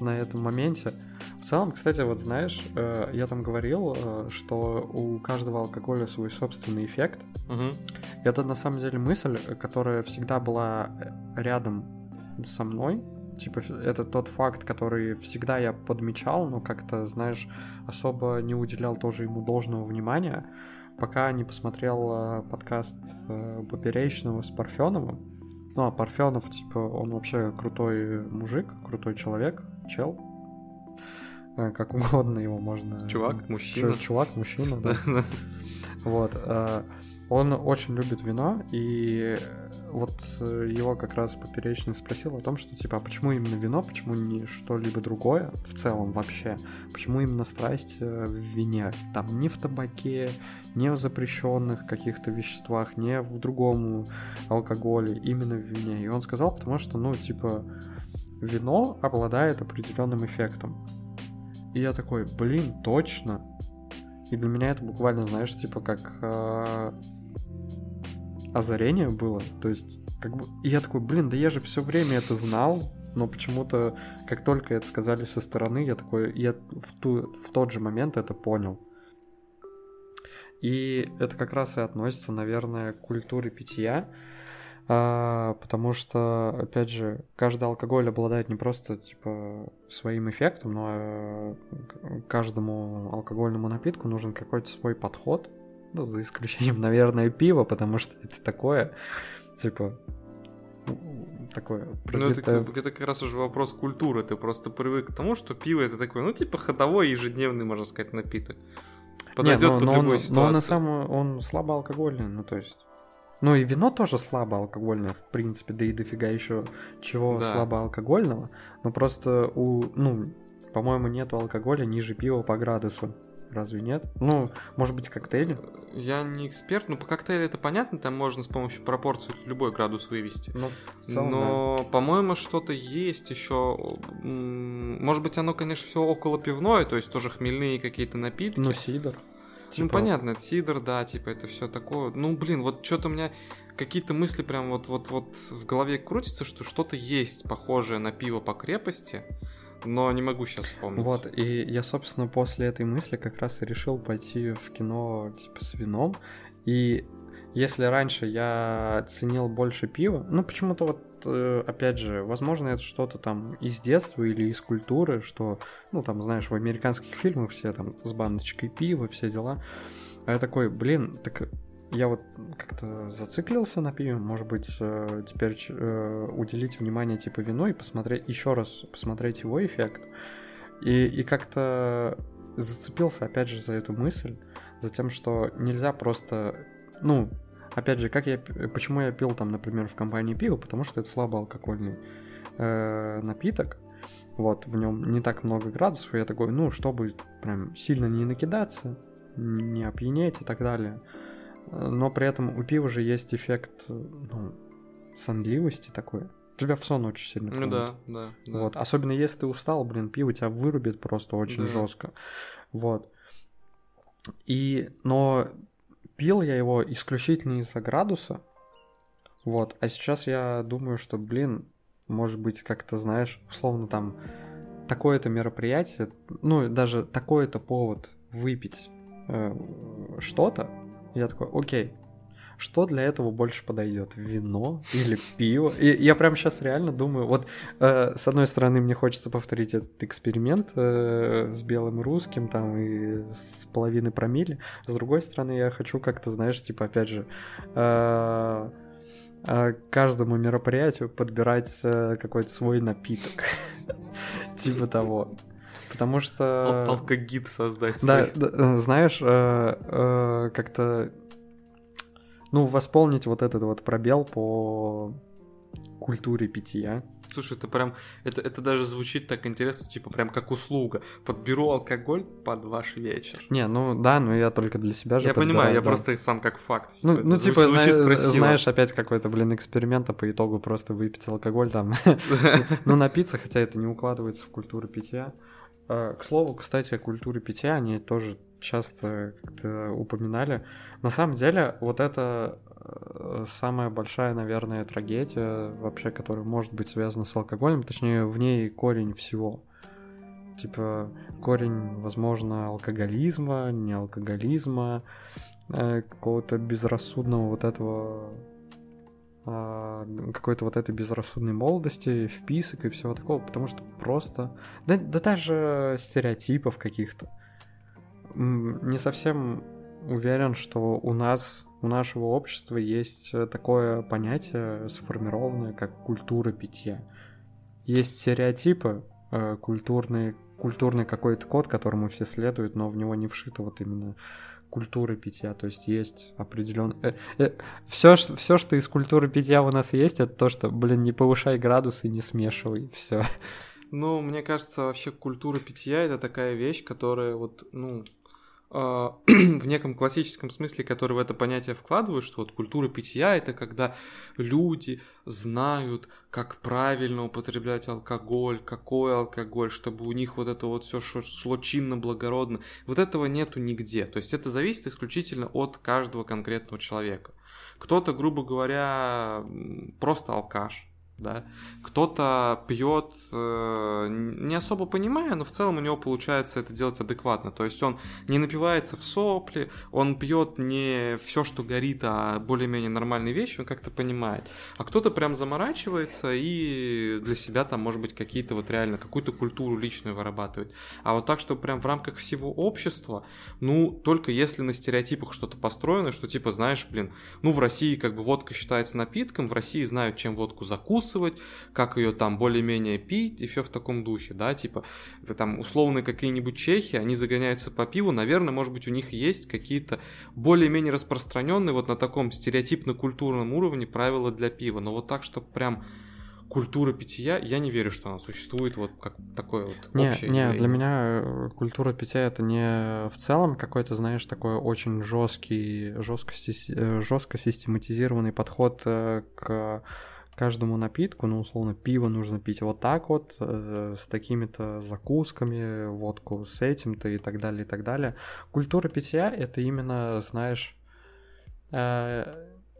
На этом моменте. В целом, кстати, вот знаешь, э, я там говорил, э, что у каждого алкоголя свой собственный эффект. Угу. Это на самом деле мысль, которая всегда была э, рядом со мной. Типа, это тот факт, который всегда я подмечал, но как-то, знаешь, особо не уделял тоже ему должного внимания, пока не посмотрел подкаст Поперечного с Парфеновым. Ну, а Парфенов, типа, он вообще крутой мужик, крутой человек, чел, Э, как угодно его можно... Чувак, мужчина. Чувак, мужчина, да. Вот. Э, он очень любит вино, и вот э, его как раз поперечный спросил о том, что типа, а почему именно вино, почему не что-либо другое в целом вообще? Почему именно страсть в вине? Там не в табаке, не в запрещенных каких-то веществах, не в другом алкоголе, именно в вине. И он сказал, потому что, ну, типа, вино обладает определенным эффектом. И я такой, блин, точно. И для меня это буквально, знаешь, типа как э, озарение было. То есть, как бы. И я такой, блин, да я же все время это знал, но почему-то, как только это сказали со стороны, я такой, я в, ту, в тот же момент это понял. И это как раз и относится, наверное, к культуре питья. А, потому что, опять же, каждый алкоголь обладает не просто, типа, своим эффектом, но э, каждому алкогольному напитку нужен какой-то свой подход, ну, за исключением, наверное, пива, потому что это такое, типа, такое Ну, это, это как раз уже вопрос культуры. Ты просто привык к тому, что пиво это такой, ну, типа, ходовой ежедневный, можно сказать, напиток. Подойдет но, под но любой он, ситуации. Но он на самом он слабо алкогольный, ну, то есть. Ну и вино тоже слабо алкогольное, в принципе, да и дофига еще чего да. слабо алкогольного. Но просто у, ну, по-моему, нету алкоголя ниже пива по градусу. Разве нет? Ну, может быть, коктейли? Я не эксперт, но по коктейлю это понятно, там можно с помощью пропорции любой градус вывести. Ну, целом, но, да. по-моему, что-то есть еще. Может быть, оно, конечно, все около пивное, то есть тоже хмельные какие-то напитки. Ну, сидр. Ну, типа... Ну, понятно, это сидр, да, типа, это все такое. Ну, блин, вот что-то у меня какие-то мысли прям вот-вот-вот в голове крутятся, что что-то есть похожее на пиво по крепости но не могу сейчас вспомнить. Вот, и я, собственно, после этой мысли как раз и решил пойти в кино, типа, с вином, и если раньше я ценил больше пива, ну, почему-то вот, э, опять же, возможно, это что-то там из детства или из культуры, что, ну, там, знаешь, в американских фильмах все там с баночкой пива, все дела, а я такой, блин, так я вот как-то зациклился на пиве, может быть, э, теперь э, уделить внимание типа вину и посмотреть, еще раз посмотреть его эффект. И, и как-то зацепился опять же за эту мысль, за тем, что нельзя просто, ну, опять же, как я, почему я пил там, например, в компании пиво, потому что это слабоалкогольный э, напиток, вот, в нем не так много градусов, и я такой, ну, чтобы прям сильно не накидаться, не опьянеть и так далее, но при этом у пива же есть эффект ну, сонливости такой. Тебя в сон очень сильно Ну да, да, да. Вот. Особенно если ты устал, блин, пиво тебя вырубит просто очень да. жестко. Вот. И, но пил я его исключительно из-за градуса. Вот. А сейчас я думаю, что, блин, может быть, как-то, знаешь, условно там такое-то мероприятие, ну, даже такой-то повод выпить э, что-то, я такой, окей, что для этого больше подойдет? Вино или пиво? И я прям сейчас реально думаю, вот э, с одной стороны мне хочется повторить этот эксперимент э, с белым русским там и с половины промили, с другой стороны я хочу как-то, знаешь, типа опять же э, э, каждому мероприятию подбирать э, какой-то свой напиток, типа того. Потому что... Алкогид создать. Да, знаешь, э, как-то... Ну, восполнить вот этот вот пробел по культуре питья. Слушай, это прям, это, это даже звучит так интересно, типа прям как услуга. Подберу алкоголь под ваш вечер. Не, ну да, но я только для себя же Я подбираю, понимаю, я просто сам как факт. Ну, типа, ну типа, звучит зна- красиво. знаешь, опять какой-то, блин, эксперимент, а по итогу просто выпить алкоголь там. Ну, напиться, хотя это не укладывается в культуру питья. А, к слову, кстати, о культуре питья, они тоже часто как-то упоминали. На самом деле, вот это э, самая большая, наверное, трагедия вообще, которая может быть связана с алкоголем, точнее, в ней корень всего. Типа, корень, возможно, алкоголизма, не алкоголизма, э, какого-то безрассудного вот этого а, какой-то вот этой безрассудной молодости, вписок и всего такого, потому что просто... Да, да даже стереотипов каких-то. Не совсем уверен, что у нас, у нашего общества есть такое понятие сформированное, как культура питья. Есть стереотипы, э, культурный, культурный какой-то код, которому все следуют, но в него не вшито вот именно культуры питья, то есть есть определенный... Э, э, все, все, что из культуры питья у нас есть, это то, что, блин, не повышай градусы, не смешивай, все. Ну, мне кажется, вообще культура питья это такая вещь, которая вот, ну, в неком классическом смысле, который в это понятие вкладывают, что вот культура питья это когда люди знают, как правильно употреблять алкоголь, какой алкоголь, чтобы у них вот это вот все шло чинно, благородно. Вот этого нету нигде. То есть это зависит исключительно от каждого конкретного человека. Кто-то, грубо говоря, просто алкаш, да. Кто-то пьет э, не особо понимая, но в целом у него получается это делать адекватно. То есть он не напивается в сопли, он пьет не все, что горит, а более-менее нормальные вещи, он как-то понимает. А кто-то прям заморачивается и для себя там, может быть, какие-то вот реально, какую-то культуру личную вырабатывает. А вот так, что прям в рамках всего общества, ну, только если на стереотипах что-то построено, что типа, знаешь, блин, ну, в России как бы водка считается напитком, в России знают, чем водку закусывать, как ее там более-менее пить и все в таком духе, да, типа, это там условные какие-нибудь чехи, они загоняются по пиву, наверное, может быть, у них есть какие-то более-менее распространенные вот на таком стереотипно-культурном уровне правила для пива, но вот так, что прям культура питья, я не верю, что она существует вот как такое вот не, общее Не, явление. для меня э, культура питья это не в целом какой-то, знаешь, такой очень жесткий, жестко, жестко систематизированный подход э, к каждому напитку, ну, условно, пиво нужно пить вот так вот, э, с такими-то закусками, водку с этим-то и так далее, и так далее. Культура питья — это именно, знаешь, э,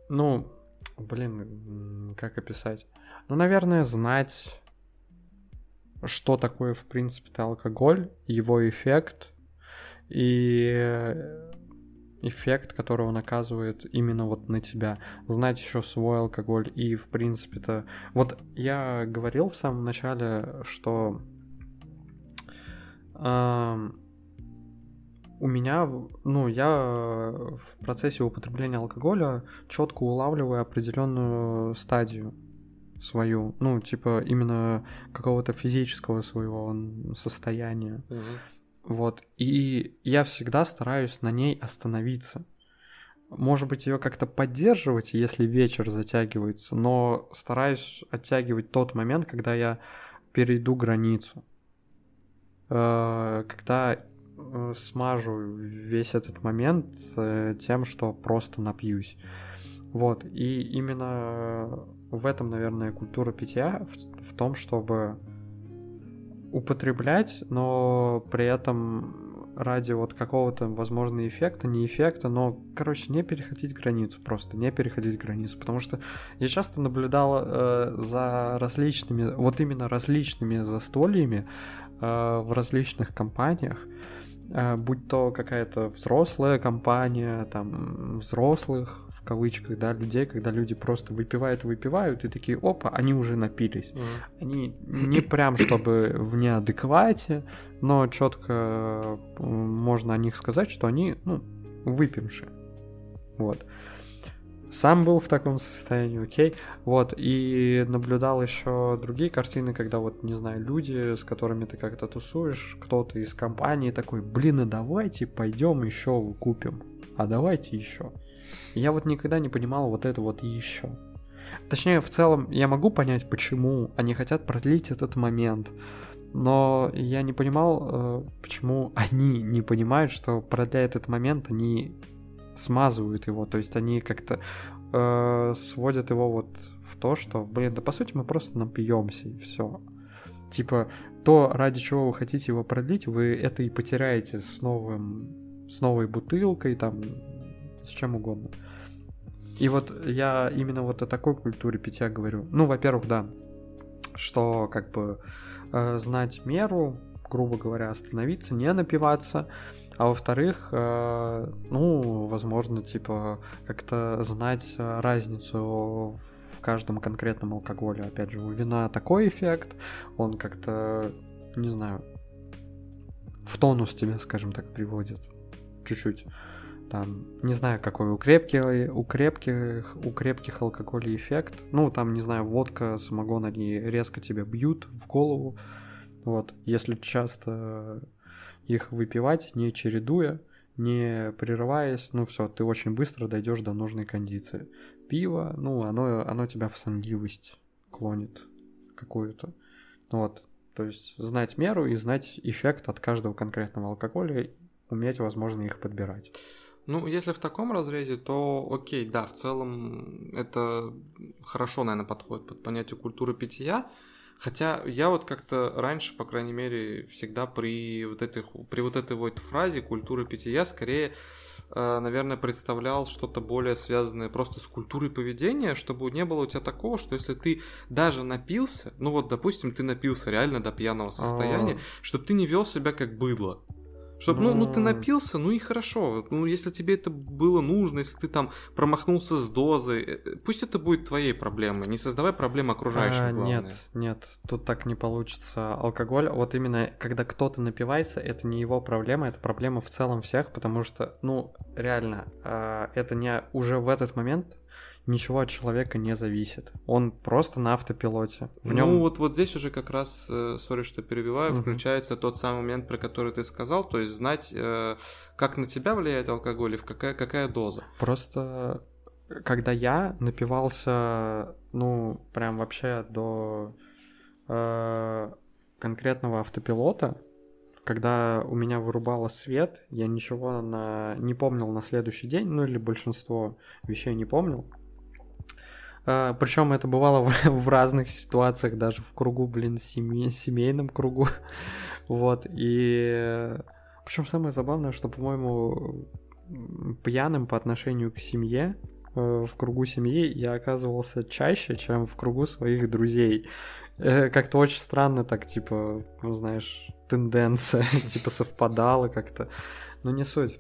ну, блин, как описать? Ну, наверное, знать, что такое, в принципе-то, алкоголь, его эффект и эффект, который он оказывает именно вот на тебя. Знать еще свой алкоголь и, в принципе-то... Вот я говорил в самом начале, что э, у меня, ну, я в процессе употребления алкоголя четко улавливаю определенную стадию свою, ну, типа именно какого-то физического своего состояния. Мгм. Вот. И я всегда стараюсь на ней остановиться. Может быть, ее как-то поддерживать, если вечер затягивается, но стараюсь оттягивать тот момент, когда я перейду границу. Э, Когда э, смажу весь этот момент э, тем, что просто напьюсь. Вот. И именно в этом, наверное, культура питья, в, том, чтобы употреблять, но при этом ради вот какого-то, возможно, эффекта, не эффекта, но, короче, не переходить границу, просто не переходить границу, потому что я часто наблюдал э, за различными, вот именно различными застольями э, в различных компаниях, э, будь то какая-то взрослая компания, там, взрослых, кавычках, да, людей, когда люди просто выпивают, выпивают, и такие, опа, они уже напились. Мгм. Они не прям чтобы в неадеквате, но четко можно о них сказать, что они, ну, выпившие. Вот. Сам был в таком состоянии, окей. Вот, и наблюдал еще другие картины, когда вот, не знаю, люди, с которыми ты как-то тусуешь, кто-то из компании такой, блин, а давайте пойдем еще купим, а давайте еще. Я вот никогда не понимал вот это вот еще. Точнее, в целом, я могу понять, почему они хотят продлить этот момент. Но я не понимал, э, почему они не понимают, что продляя этот момент, они смазывают его. То есть они как-то э, сводят его вот в то, что, блин, да по сути мы просто напьемся и все. Типа, то, ради чего вы хотите его продлить, вы это и потеряете с новым, с новой бутылкой, там, с чем угодно. И вот я именно вот о такой культуре питья говорю. Ну, во-первых, да, что как бы э, знать меру, грубо говоря, остановиться, не напиваться. А во-вторых, э, ну, возможно, типа, как-то знать э, разницу в каждом конкретном алкоголе. Опять же, у вина такой эффект, он как-то, не знаю, в тонус тебя, скажем так, приводит. Чуть-чуть. Там, не знаю, какой у крепких, у крепких, у крепких алкоголей эффект. Ну, там, не знаю, водка, самогон, они резко тебя бьют в голову. Вот, если часто их выпивать, не чередуя, не прерываясь, ну все, ты очень быстро дойдешь до нужной кондиции. Пиво, ну, оно, оно тебя в сонливость клонит какую-то. Вот, то есть знать меру и знать эффект от каждого конкретного алкоголя, уметь, возможно, их подбирать. Ну, если в таком разрезе, то окей, да, в целом это хорошо, наверное, подходит под понятие культуры питья. Хотя я вот как-то раньше, по крайней мере, всегда при вот, этих, при вот этой вот фразе культуры питья скорее э, наверное, представлял что-то более связанное просто с культурой поведения, чтобы не было у тебя такого, что если ты даже напился, ну вот, допустим, ты напился реально до пьяного состояния, А. чтобы ты не вел себя как быдло. Чтобы, ну, ну, ты напился, ну и хорошо. Ну, если тебе это было нужно, если ты там промахнулся с дозой, э, пусть это будет твоей проблемой. Не создавай проблем окружающим, А, главное. Нет, нет, тут так не получится. Алкоголь, вот именно когда кто-то напивается, это не его проблема, это проблема в целом всех, потому что, ну, реально, а, это не уже в этот момент ничего от человека не зависит. Он просто на автопилоте. В нем Ну, вот, вот здесь уже как раз, э, сори, что перебиваю, Мгм. включается тот самый момент, про который ты сказал, то есть знать, э, как на тебя влияет алкоголь и в какая, какая доза. Просто когда я напивался, ну, прям вообще до э, конкретного автопилота, когда у меня вырубало свет, я ничего на... не помнил на следующий день, ну или большинство вещей не помнил. Причем это бывало в, в разных ситуациях, даже в кругу, блин, семьи, семейном кругу. вот, и... Причем самое забавное, что, по-моему, пьяным по отношению к семье, э, в кругу семьи я оказывался чаще, чем в кругу своих друзей. Э, Как-то очень странно так, типа, ну, знаешь, тенденция, типа, совпадала как-то. Но не суть.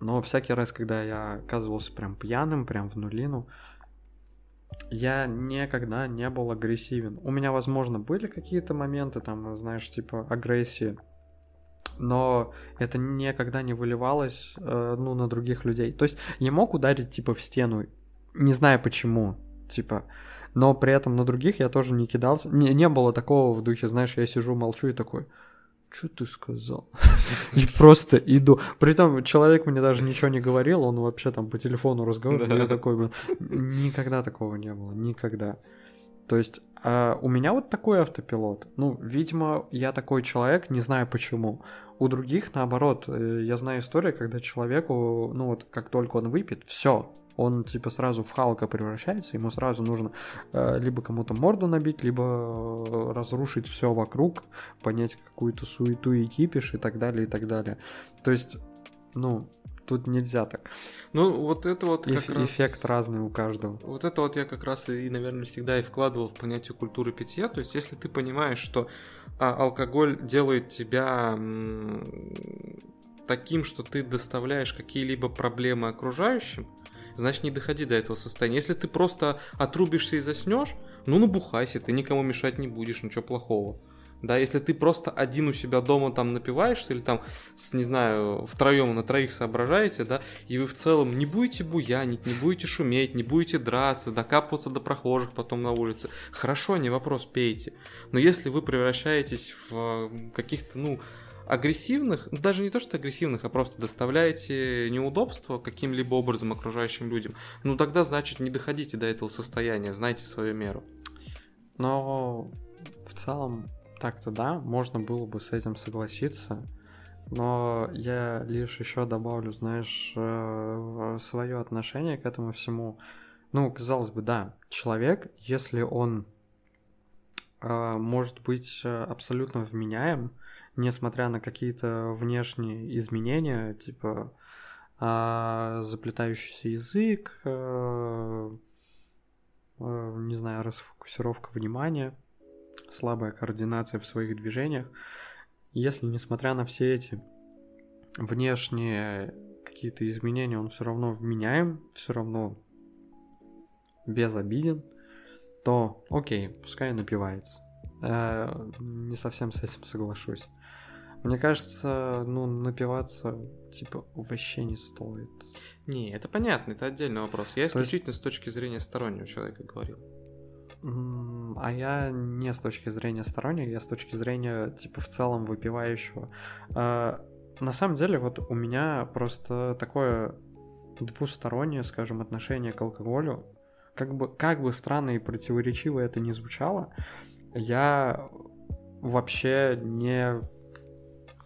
Но всякий раз, когда я оказывался прям пьяным, прям в нулину, я никогда не был агрессивен. У меня, возможно, были какие-то моменты, там, знаешь, типа, агрессии, но это никогда не выливалось, э, ну, на других людей. То есть я мог ударить, типа, в стену, не знаю почему, типа, но при этом на других я тоже не кидался. Не, не было такого в духе, знаешь, я сижу, молчу и такой, что ты сказал? И просто иду. Притом человек мне даже ничего не говорил, он вообще там по телефону разговаривал. Я такой, блин, никогда такого не было, никогда. То есть а, у меня вот такой автопилот. Ну, видимо, я такой человек, не знаю почему. У других, наоборот, э, я знаю историю, когда человеку, ну вот, как только он выпьет, все, он типа сразу в Халка превращается, ему сразу нужно э, либо кому-то морду набить, либо э, разрушить все вокруг, понять какую-то суету и кипиш и так далее, и так далее. То есть, ну, тут нельзя так. Ну, вот это вот как Эф- раз... Эффект разный у каждого. Вот это вот я как раз и, наверное, всегда и вкладывал в понятие культуры питья. То есть, если ты понимаешь, что а, алкоголь делает тебя м, таким, что ты доставляешь какие-либо проблемы окружающим, значит, не доходи до этого состояния. Если ты просто отрубишься и заснешь, ну набухайся, ты никому мешать не будешь, ничего плохого. Да, если ты просто один у себя дома там напиваешься или там, с, не знаю, втроем на троих соображаете, да, и вы в целом не будете буянить, не будете шуметь, не будете драться, докапываться до прохожих потом на улице. Хорошо, не вопрос, пейте. Но если вы превращаетесь в каких-то, ну, агрессивных, даже не то, что агрессивных, а просто доставляете неудобства каким-либо образом окружающим людям, ну тогда, значит, не доходите до этого состояния, знайте свою меру. Но в целом так-то да, можно было бы с этим согласиться. Но я лишь еще добавлю, знаешь, свое отношение к этому всему. Ну, казалось бы, да, человек, если он э, может быть э, абсолютно вменяем, несмотря на какие-то внешние изменения, типа э, заплетающийся язык, э, не знаю, расфокусировка внимания, слабая координация в своих движениях. Если, несмотря на все эти внешние какие-то изменения, он все равно вменяем, все равно безобиден, то окей, пускай напивается. Э, не совсем с этим соглашусь. Мне кажется, ну, напиваться, типа, вообще не стоит. Не, это понятно, это отдельный вопрос. Я То есть- исключительно с точки зрения стороннего человека говорил. А я не с точки зрения стороннего, я с точки зрения, типа, в целом выпивающего. А, На самом деле, вот у меня просто такое двустороннее, скажем, отношение к алкоголю. Как бы, как бы странно и противоречиво это ни звучало, я вообще не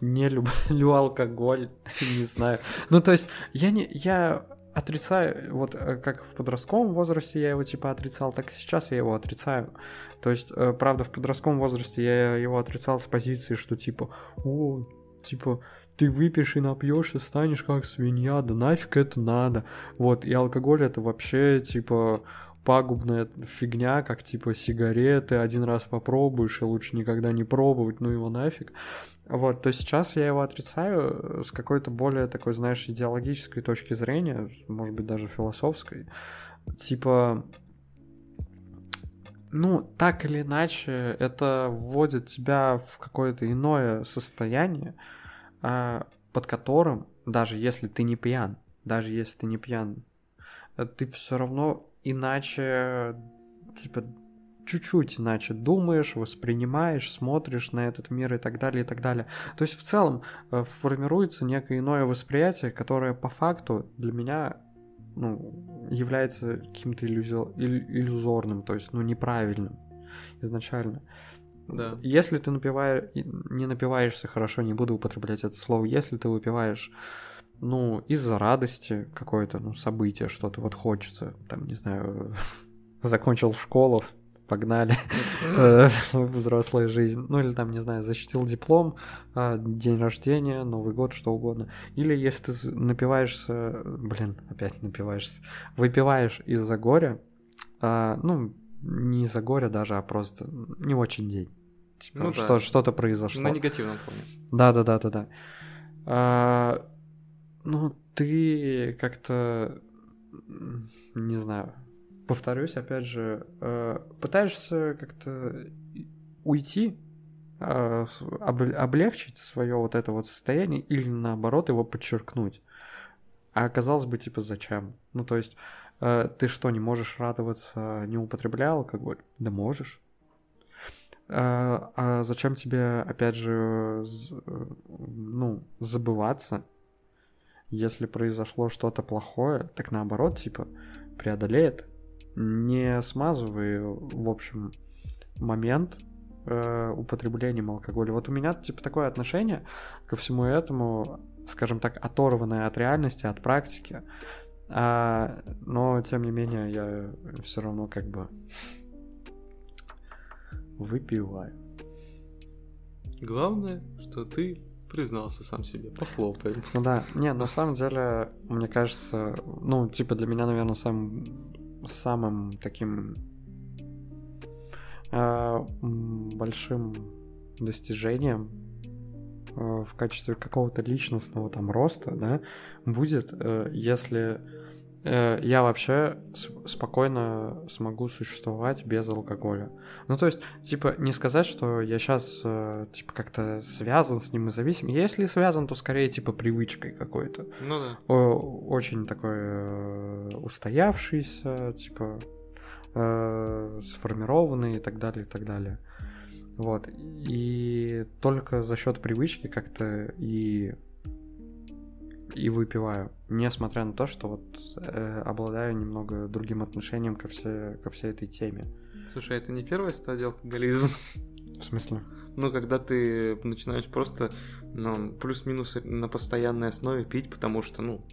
не люблю алкоголь, не знаю. Ну, то есть, я не, я отрицаю, вот э, как в подростковом возрасте я его типа отрицал, так и сейчас я его отрицаю. То есть, э, правда, в подростковом возрасте я его отрицал с позиции, что типа, о, типа, ты выпьешь и напьешь и станешь как свинья, да нафиг это надо. Вот, и алкоголь это вообще, типа, пагубная фигня, как типа сигареты, один раз попробуешь и лучше никогда не пробовать, ну его нафиг. Вот, то сейчас я его отрицаю с какой-то более такой, знаешь, идеологической точки зрения, может быть, даже философской. Типа, ну, так или иначе, это вводит тебя в какое-то иное состояние, под которым, даже если ты не пьян, даже если ты не пьян, ты все равно иначе, типа, чуть-чуть иначе думаешь, воспринимаешь, смотришь на этот мир и так далее, и так далее. То есть в целом э, формируется некое иное восприятие, которое по факту для меня ну, является каким-то иллюзо- иллюзорным, то есть ну, неправильным изначально. Да. Если ты напиваешь, не напиваешься хорошо, не буду употреблять это слово, если ты выпиваешь ну, из-за радости какое-то, ну, событие, что-то вот хочется, там, не знаю, закончил школу, погнали, э, взрослая жизнь, ну, или там, не знаю, защитил диплом, а, день рождения, Новый год, что угодно. Или если ты напиваешься, блин, опять напиваешься, выпиваешь из-за горя, а, ну, не из-за горя даже, а просто не очень день. Типа, ну, что, да. что-то произошло. На негативном фоне. Да, да, да, да, да. А, ну, ты как-то, не знаю, повторюсь, опять же, э, пытаешься как-то уйти, э, облегчить свое вот это вот состояние или наоборот его подчеркнуть. А казалось бы, типа, зачем? Ну, то есть, э, ты что, не можешь радоваться, не употребляя алкоголь? Да можешь. А зачем тебе, опять же, ну, забываться если произошло что-то плохое, так наоборот, типа, преодолей это. Не смазывай, в общем, момент э, употреблением алкоголя. Вот у меня, типа, такое отношение ко всему этому, скажем так, оторванное от реальности, от практики. А, но, тем не менее, я все равно как бы выпиваю. Главное, что ты признался сам себе. Похлопаем. Ну да, не, на самом деле, мне кажется, ну, типа для меня, наверное, самым, самым таким э, большим достижением э, в качестве какого-то личностного там роста, да, будет, э, если я вообще спокойно смогу существовать без алкоголя. Ну, то есть, типа, не сказать, что я сейчас, э, типа, как-то связан с ним и зависим. Если связан, то скорее, типа, привычкой какой-то. Ну да. Очень такой э, устоявшийся, типа, сформированный и так далее, и так далее. Вот. И только за счет привычки как-то и и выпиваю, несмотря на то, что вот э, обладаю немного другим отношением ко, все, ко всей этой теме. Слушай, это не первая стадия алкоголизма? В смысле? Ну, когда ты начинаешь просто, ну, плюс-минус на постоянной основе пить, потому что, ну,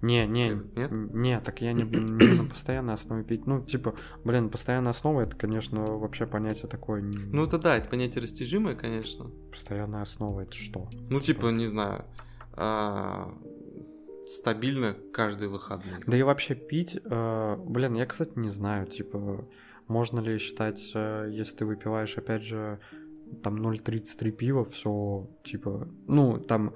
не, не, нет? Не, так я не, не на постоянной основе пить. Ну, типа, блин, постоянная основа это, конечно, вообще понятие такое. Ну, это да, это понятие растяжимое, конечно. Постоянная основа это что? Ну, типа, типа не знаю. А, стабильно каждые выходные. Да и вообще пить, э, блин, я, кстати, не знаю, типа, можно ли считать, э, если ты выпиваешь, опять же, там 0,33 пива, все, типа, ну, там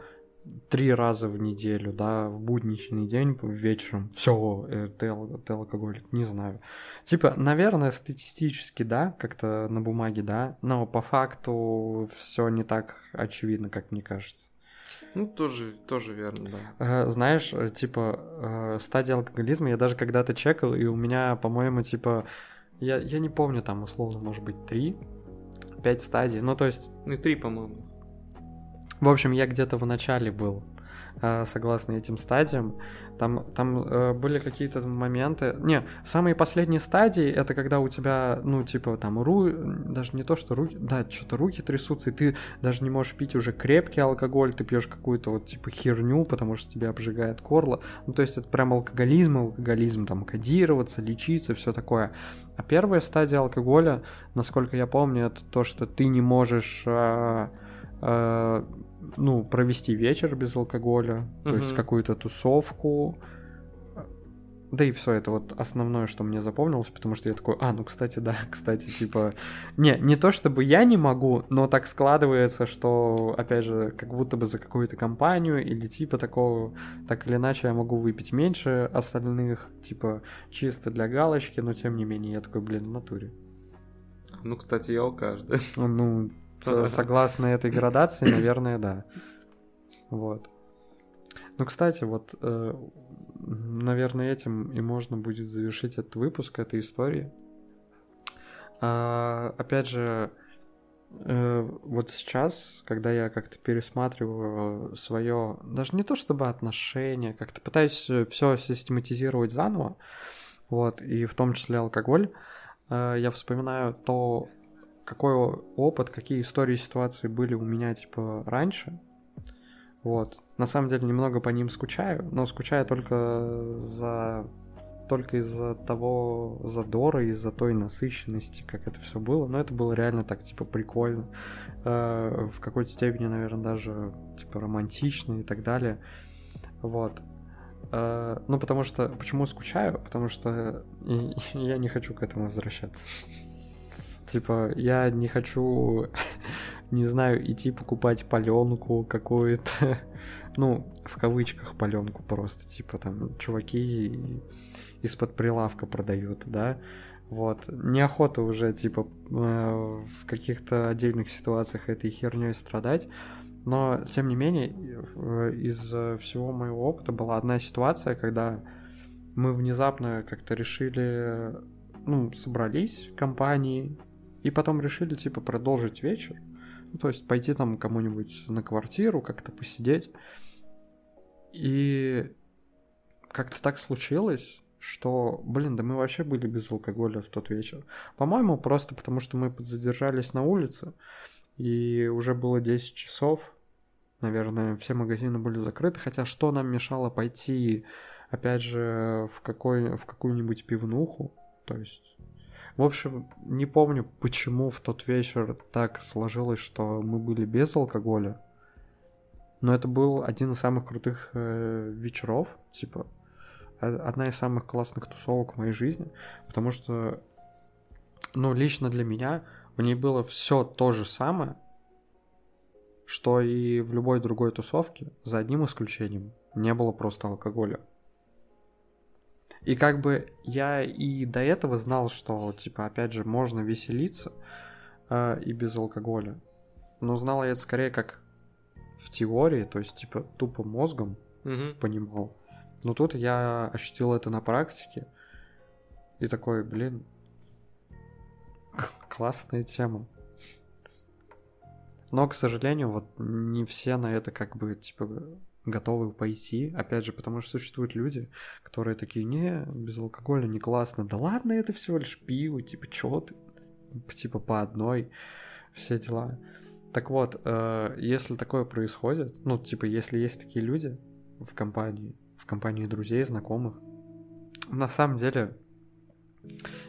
три раза в неделю, да, в будничный день, вечером, все, э, ты, ты алкоголик, не знаю. Типа, наверное, статистически, да, как-то на бумаге, да, но по факту все не так очевидно, как мне кажется. Ну, тоже, тоже верно, да. Знаешь, э, типа, э, стадия алкоголизма я даже когда-то чекал, и у меня, по-моему, типа, я, я не помню, там, условно, может быть, три, пять стадий, ну, то есть... Ну, и три, по-моему. В общем, я где-то в начале был. Э, согласно этим стадиям. Там, там э, были какие-то моменты... Не, самые последние стадии, это когда у тебя, ну, типа, там, ру... даже не то, что руки... Да, что-то руки трясутся, и ты даже не можешь пить уже крепкий алкоголь, ты пьешь какую-то вот, типа, херню, потому что тебя обжигает горло. Ну, то есть это прям алкоголизм, алкоголизм, там, кодироваться, лечиться, все такое. А первая стадия алкоголя, насколько я помню, это то, что ты не можешь... Э, э, ну, провести вечер без алкоголя, то есть какую-то тусовку. Да и все, это вот основное, что мне запомнилось, потому что я такой, а, ну, кстати, да, кстати, типа... Не, не то чтобы я не могу, но так складывается, что, опять же, как будто бы за какую-то компанию или типа такого, так или иначе я могу выпить меньше остальных, типа, чисто для галочки, но тем не менее, я такой, блин, в натуре. Ну, кстати, я алкаш, да? Ну, Согласно этой градации, наверное, да. Вот. Ну, кстати, вот, э, наверное, этим и можно будет завершить этот выпуск этой истории. А, опять же, э, вот сейчас, когда я как-то пересматриваю свое, даже не то чтобы отношение, как-то пытаюсь все систематизировать заново, вот, и в том числе алкоголь, э, я вспоминаю то, какой опыт, какие истории ситуации были у меня, типа, раньше. Вот. На самом деле немного по ним скучаю, но скучаю только за только из-за того задора, из-за той насыщенности, как это все было. Но это было реально так, типа, прикольно. Э, в какой-то степени, наверное, даже, типа, романтично и так далее. Вот. Э, ну, потому что... Почему скучаю? Потому что я не хочу к этому возвращаться. Типа, я не хочу, не знаю, идти покупать паленку какую-то. ну, в кавычках паленку просто. Типа, там, чуваки из-под прилавка продают, да. Вот. Неохота уже, типа, э, в каких-то отдельных ситуациях этой херней страдать. Но, тем не менее, из всего моего опыта была одна ситуация, когда мы внезапно как-то решили, ну, собрались компании, и потом решили, типа, продолжить вечер. Ну, то есть пойти там кому-нибудь на квартиру, как-то посидеть. И как-то так случилось, что, блин, да мы вообще были без алкоголя в тот вечер. По-моему, просто потому что мы задержались на улице, и уже было 10 часов. Наверное, все магазины были закрыты, хотя что нам мешало пойти, опять же, в, какой, в какую-нибудь пивнуху, то есть в общем, не помню, почему в тот вечер так сложилось, что мы были без алкоголя. Но это был один из самых крутых э, вечеров, типа, одна из самых классных тусовок в моей жизни, потому что, ну, лично для меня в ней было все то же самое, что и в любой другой тусовке, за одним исключением. Не было просто алкоголя. И как бы я и до этого знал, что, типа, опять же, можно веселиться э, и без алкоголя. Но знал я это скорее как в теории, то есть, типа, тупо мозгом угу. понимал. Но тут я ощутил это на практике. И такой, блин, классная тема. Но, к сожалению, вот не все на это как бы, типа, готовы пойти. Опять же, потому что существуют люди, которые такие, не, без алкоголя не классно. Да ладно, это всего лишь пиво, типа, чё ты? Типа по одной, все дела. Так вот, э, если такое происходит, ну, типа, если есть такие люди в компании, в компании друзей, знакомых, на самом деле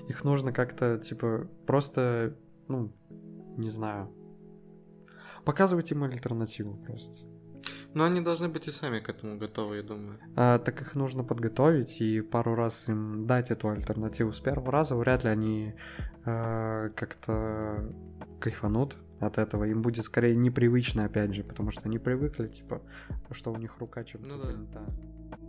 их нужно как-то, типа, просто, ну, не знаю, показывать им альтернативу просто. Но они должны быть и сами к этому готовы, я думаю. А, так их нужно подготовить и пару раз им дать эту альтернативу. С первого раза вряд ли они э, как-то кайфанут от этого. Им будет скорее непривычно, опять же, потому что они привыкли, типа, что у них рука чем-то ну, занята. Да.